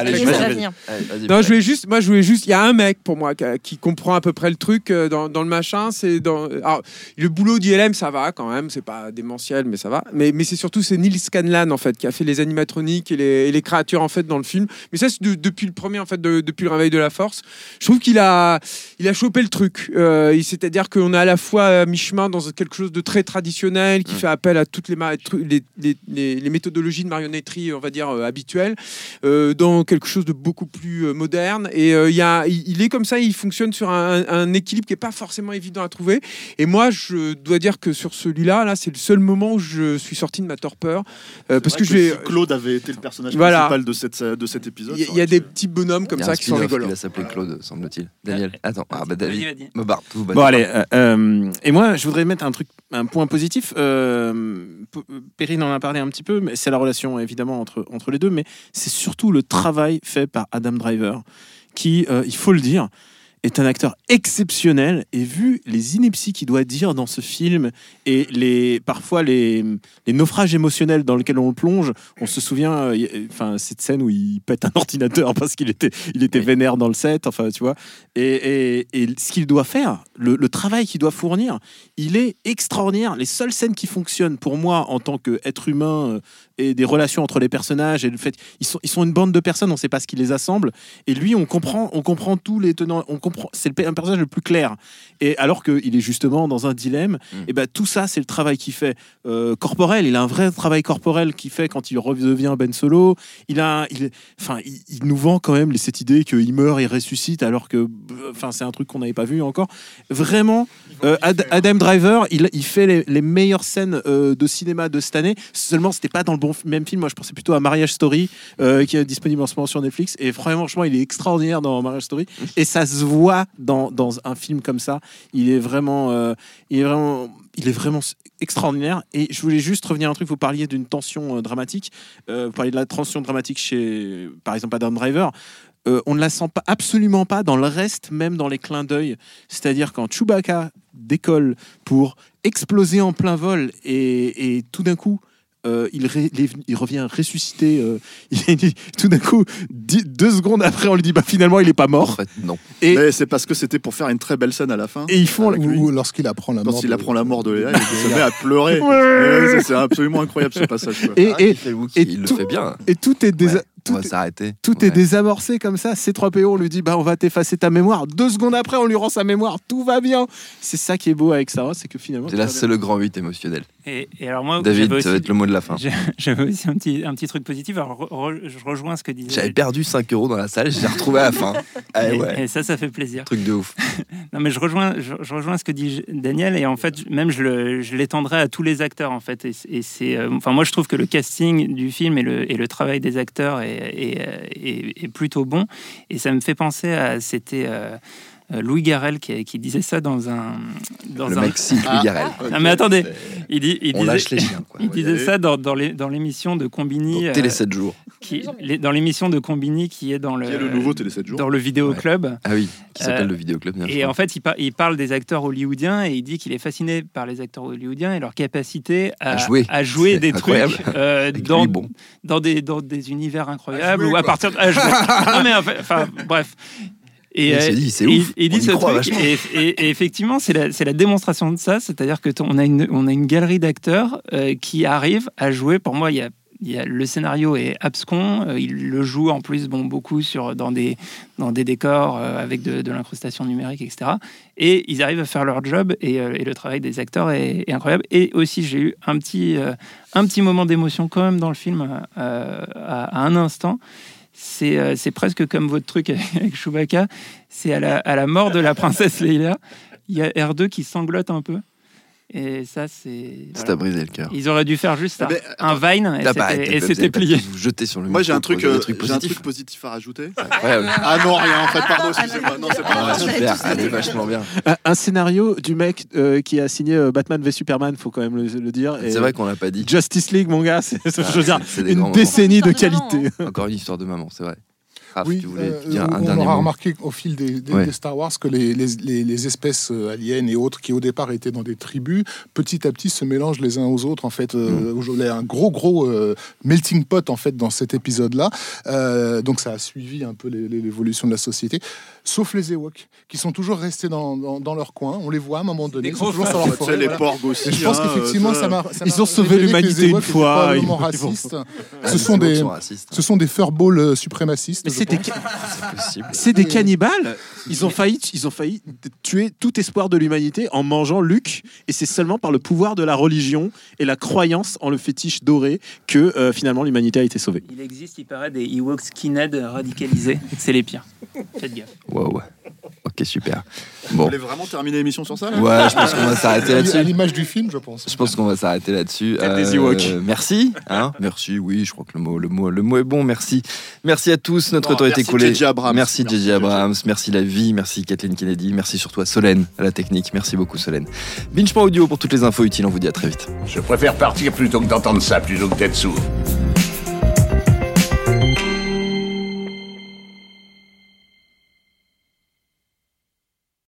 Non, je voulais juste, moi, je voulais juste. Il y a un mec pour moi qui, comprend à peu près le truc euh, dans, dans le machin. C'est dans. alors, le boulot d'ILM, ça va quand même. C'est pas démentiel, mais ça va. Mais, mais c'est surtout c'est Neil Scanlan en fait qui a fait les animatroniques et les, et les créatures en fait dans le film. Mais ça, c'est de- depuis le premier en fait, de- depuis le réveil de la Force. Je trouve qu'il a, il a chopé le truc. Euh, C'est-à-dire qu'on est à la fois à mi-chemin dans quelque chose de très traditionnel qui fait appel à toutes les, les, les- méthodologies de marionnetterie, on va dire euh, habituelles, euh, dans quelque chose de beaucoup plus euh, moderne. Et euh, il y a, il, il est comme ça, il fonctionne sur un, un équilibre qui est pas forcément évident à trouver. Et moi, je dois dire que sur celui-là, là, c'est le seul moment où je suis sorti de ma torpeur, euh, parce que vrai je vais. si Claude avait été le personnage Voilà. principal de cette de cet épisode Il y a- il y des petits bonhommes comme Il ça qui sont qui va s'appeler Claude, semble-t-il. Daniel, attends. Ah bah David. tout, bah, Bon allez, euh, euh, et moi je voudrais mettre un truc, un point positif. Euh, Perrine en a parlé un petit peu, mais c'est la relation évidemment entre entre les deux, mais c'est surtout le travail fait par Adam Driver, qui, euh, il faut le dire, est un acteur exceptionnel. Et vu les inepties qu'il doit dire dans ce film et les parfois les, les naufrages émotionnels dans lesquels on le plonge, on se souvient, euh, y- enfin cette scène où il pète un <laughs> ordinateur parce qu'il était il était Oui. vénère dans le set, enfin tu vois. Et, et- et ce qu'il doit faire, le, le travail qu'il doit fournir, il est extraordinaire. Les seules scènes qui fonctionnent pour moi en tant qu'être humain et des relations entre les personnages et le fait ils sont ils sont une bande de personnes, on sait pas ce qui les assemble et lui on comprend on comprend tous les tenants, on comprend c'est le un personnage le plus clair et alors qu'il est justement dans un dilemme, Mm. et ben tout ça c'est le travail qu'il fait euh, corporel, il a un vrai travail corporel qu'il fait quand il redevient Ben Solo, il a il enfin il, il nous vend quand même cette idée qu'il meurt et ressuscite alors que enfin c'est un truc qu'on n'avait pas vu encore. Vraiment euh, Ad- Adam Driver, il, il fait les, les meilleures scènes euh, de cinéma de cette année. Seulement, c'était pas dans le bon f- même film. Moi, je pensais plutôt à Marriage Story, euh, qui est disponible en ce moment sur Netflix. Et franchement, il est extraordinaire dans Marriage Story. <laughs> Et ça se voit dans, dans un film comme ça. Il est vraiment, euh, il est vraiment, il est vraiment extraordinaire. Et je voulais juste revenir à un truc. Vous parliez d'une tension euh, dramatique. Vous parliez de la tension dramatique chez, par exemple, Adam Driver. Euh, on ne la sent pas, absolument pas dans le reste, même dans les clins d'œil. C'est-à-dire quand Chewbacca décolle pour exploser en plein vol et, et tout d'un coup, euh, il, ré- il est venu- il revient ressuscité. euh, <laughs> il tout d'un coup, dix- deux secondes après, on lui dit bah finalement il est pas En mort. fait, non. Et, Mais c'est parce que c'était pour faire une très belle scène à la fin. et ils font. Ou lorsqu'il apprend la mort. Quand il de- apprend la mort de Léa, il se met à pleurer. Ouais. Ouais, ça, C'est absolument incroyable ce passage. quoi. et, Ah, et, il fait le Wookiee, et il le tout- fait bien. et tout est désa- Ouais, tout on va est- s'arrêter. Tout Ouais. est désamorcé comme ça. C3PO, on lui dit bah on va t'effacer ta mémoire. Deux secondes après, on lui rend sa mémoire. Tout va bien. C'est ça qui est beau avec Star Wars, c'est que finalement. Et là, c'est le grand 8 émotionnel. Et, et alors moi, David, ça va être le mot de la fin. j'ai- <laughs> J'avais aussi un petit, un petit truc positif. Alors, re- re- je rejoins ce que disait. J'avais perdu 5 euros dans la salle, je l'ai retrouvé à la fin. Ah <laughs> et, ouais, et ça, ça fait plaisir. truc de ouf. <laughs> Non, mais je rejoins, je, je rejoins ce que dit Daniel, et en fait, même je le- je l'étendrai à tous les acteurs, en fait. Et, c'est, euh, enfin, moi, je trouve que le casting du film et le, et le travail des acteurs est, est, est- est plutôt bon. Et ça me fait penser à, c'était euh, euh, Louis Garrel qui, qui disait ça dans un, dans Le un. cite Louis Garrel. Non, mais attendez, il, dit, il On disait, lâche les chiens. Quoi. il disait ça dans, dans l'émission de Combini, Donc, euh, Télé 7 jours. Qui, les- dans l'émission de Combini qui est dans le, le nouveau Télé 7 jours. dans le vidéo Ouais. club. Ah oui, qui s'appelle Euh, le vidéoclub. bien Et en fait, il, par- il parle des acteurs hollywoodiens et il dit qu'il est fasciné par les acteurs hollywoodiens et leur capacité à, À jouer. à jouer des incroyable. trucs euh, dans, lui, bon. dans, des, dans des univers incroyables jouer, ou à partir de. à jouer. <laughs> non, mais enfin, bref. Et, Il euh, dit, c'est et- ouf, et il dit on y ce truc, et, et- et effectivement, c'est la, démonstration de ça, c'est-à-dire que on a une, on a une galerie d'acteurs euh, qui arrivent à jouer. Pour moi, il y a, le scénario est abscon, euh, il le joue en plus bon, beaucoup sur, dans, des, dans des décors euh, avec de, l'incrustation numérique, etc. Et ils arrivent à faire leur job et, euh, le travail des acteurs est, incroyable. Et aussi, j'ai eu un petit, un petit moment d'émotion quand même dans le film à, un instant. C'est c'est presque comme votre truc <laughs> avec Chewbacca. C'est à la, à la mort de la princesse Leila. Il y a R2 qui sanglote un peu. Et ça, c'est. Ça voilà. t'a brisé le cœur. Ils auraient dû faire juste Ah un, ben, un Vine et c'était- plié. Vous jeter sur le Moi j'ai un truc, euh, un truc positif à rajouter. Ah non rien en fait pardon excusez-moi non c'est pas Ah, super, ah, c'est vachement bien. Un, un scénario du mec euh, qui a signé euh, Batman v Superman, faut quand même le, le dire. C'est vrai qu'on l'a pas dit. Justice League, mon gars, c'est, je veux dire, c'est des une décennie de qualité. Encore une histoire de maman, c'est vrai. Oui, tu voulais euh, dire un on dernier aura mot remarqué au fil des, des- Ouais. des Star Wars que les, les- les- les espèces euh, aliens et autres qui au départ étaient dans des tribus, petit à petit se mélangent les uns aux autres. En fait, euh, Mm. aujourd'hui, il y a un gros gros euh, melting pot en fait dans cet épisode-là. Euh, donc ça a suivi un peu l'évolution de la société, sauf les Ewoks qui sont toujours restés dans, dans- dans leur coin. On les voit à un moment donné, ils sont toujours sur leur forêt. les voilà. porcs aussi. Et je pense hein, qu'effectivement, ça- m'a. Ils ont sauvé l'humanité une fois, ils- racistes. Ah, Ce les sont des, ce sont des furballs suprémacistes. C'est des, <laughs> C'est possible. c'est des cannibales. Ils ont failli, ils ont failli tuer tout espoir de l'humanité en mangeant Luke. Et c'est seulement par le pouvoir de la religion et la croyance en le fétiche doré que euh, finalement l'humanité a été sauvée. Il existe, il paraît, des Ewoks skinhead radicalisés. C'est les pires. Faites gaffe. Ok, super. Vous Bon. voulez vraiment terminer l'émission sur ça là Ouais, je pense qu'on va s'arrêter À là-dessus. l'image du film, je pense. Je pense qu'on va s'arrêter là-dessus. Ewoks. merci. Hein merci, oui, je crois que le mot, le, mot, le mot est bon. Merci. Merci à tous. Notre Bon, temps a été merci. Abrams. Merci JJ J.J. Abrams. Merci La Vie. Merci Kathleen Kennedy. Merci surtout à Solène, à la technique. Merci beaucoup, Solène. Binge.audio pour toutes les infos utiles. On vous dit à très vite. Je préfère partir plutôt que d'entendre ça, plutôt que d'être sourd.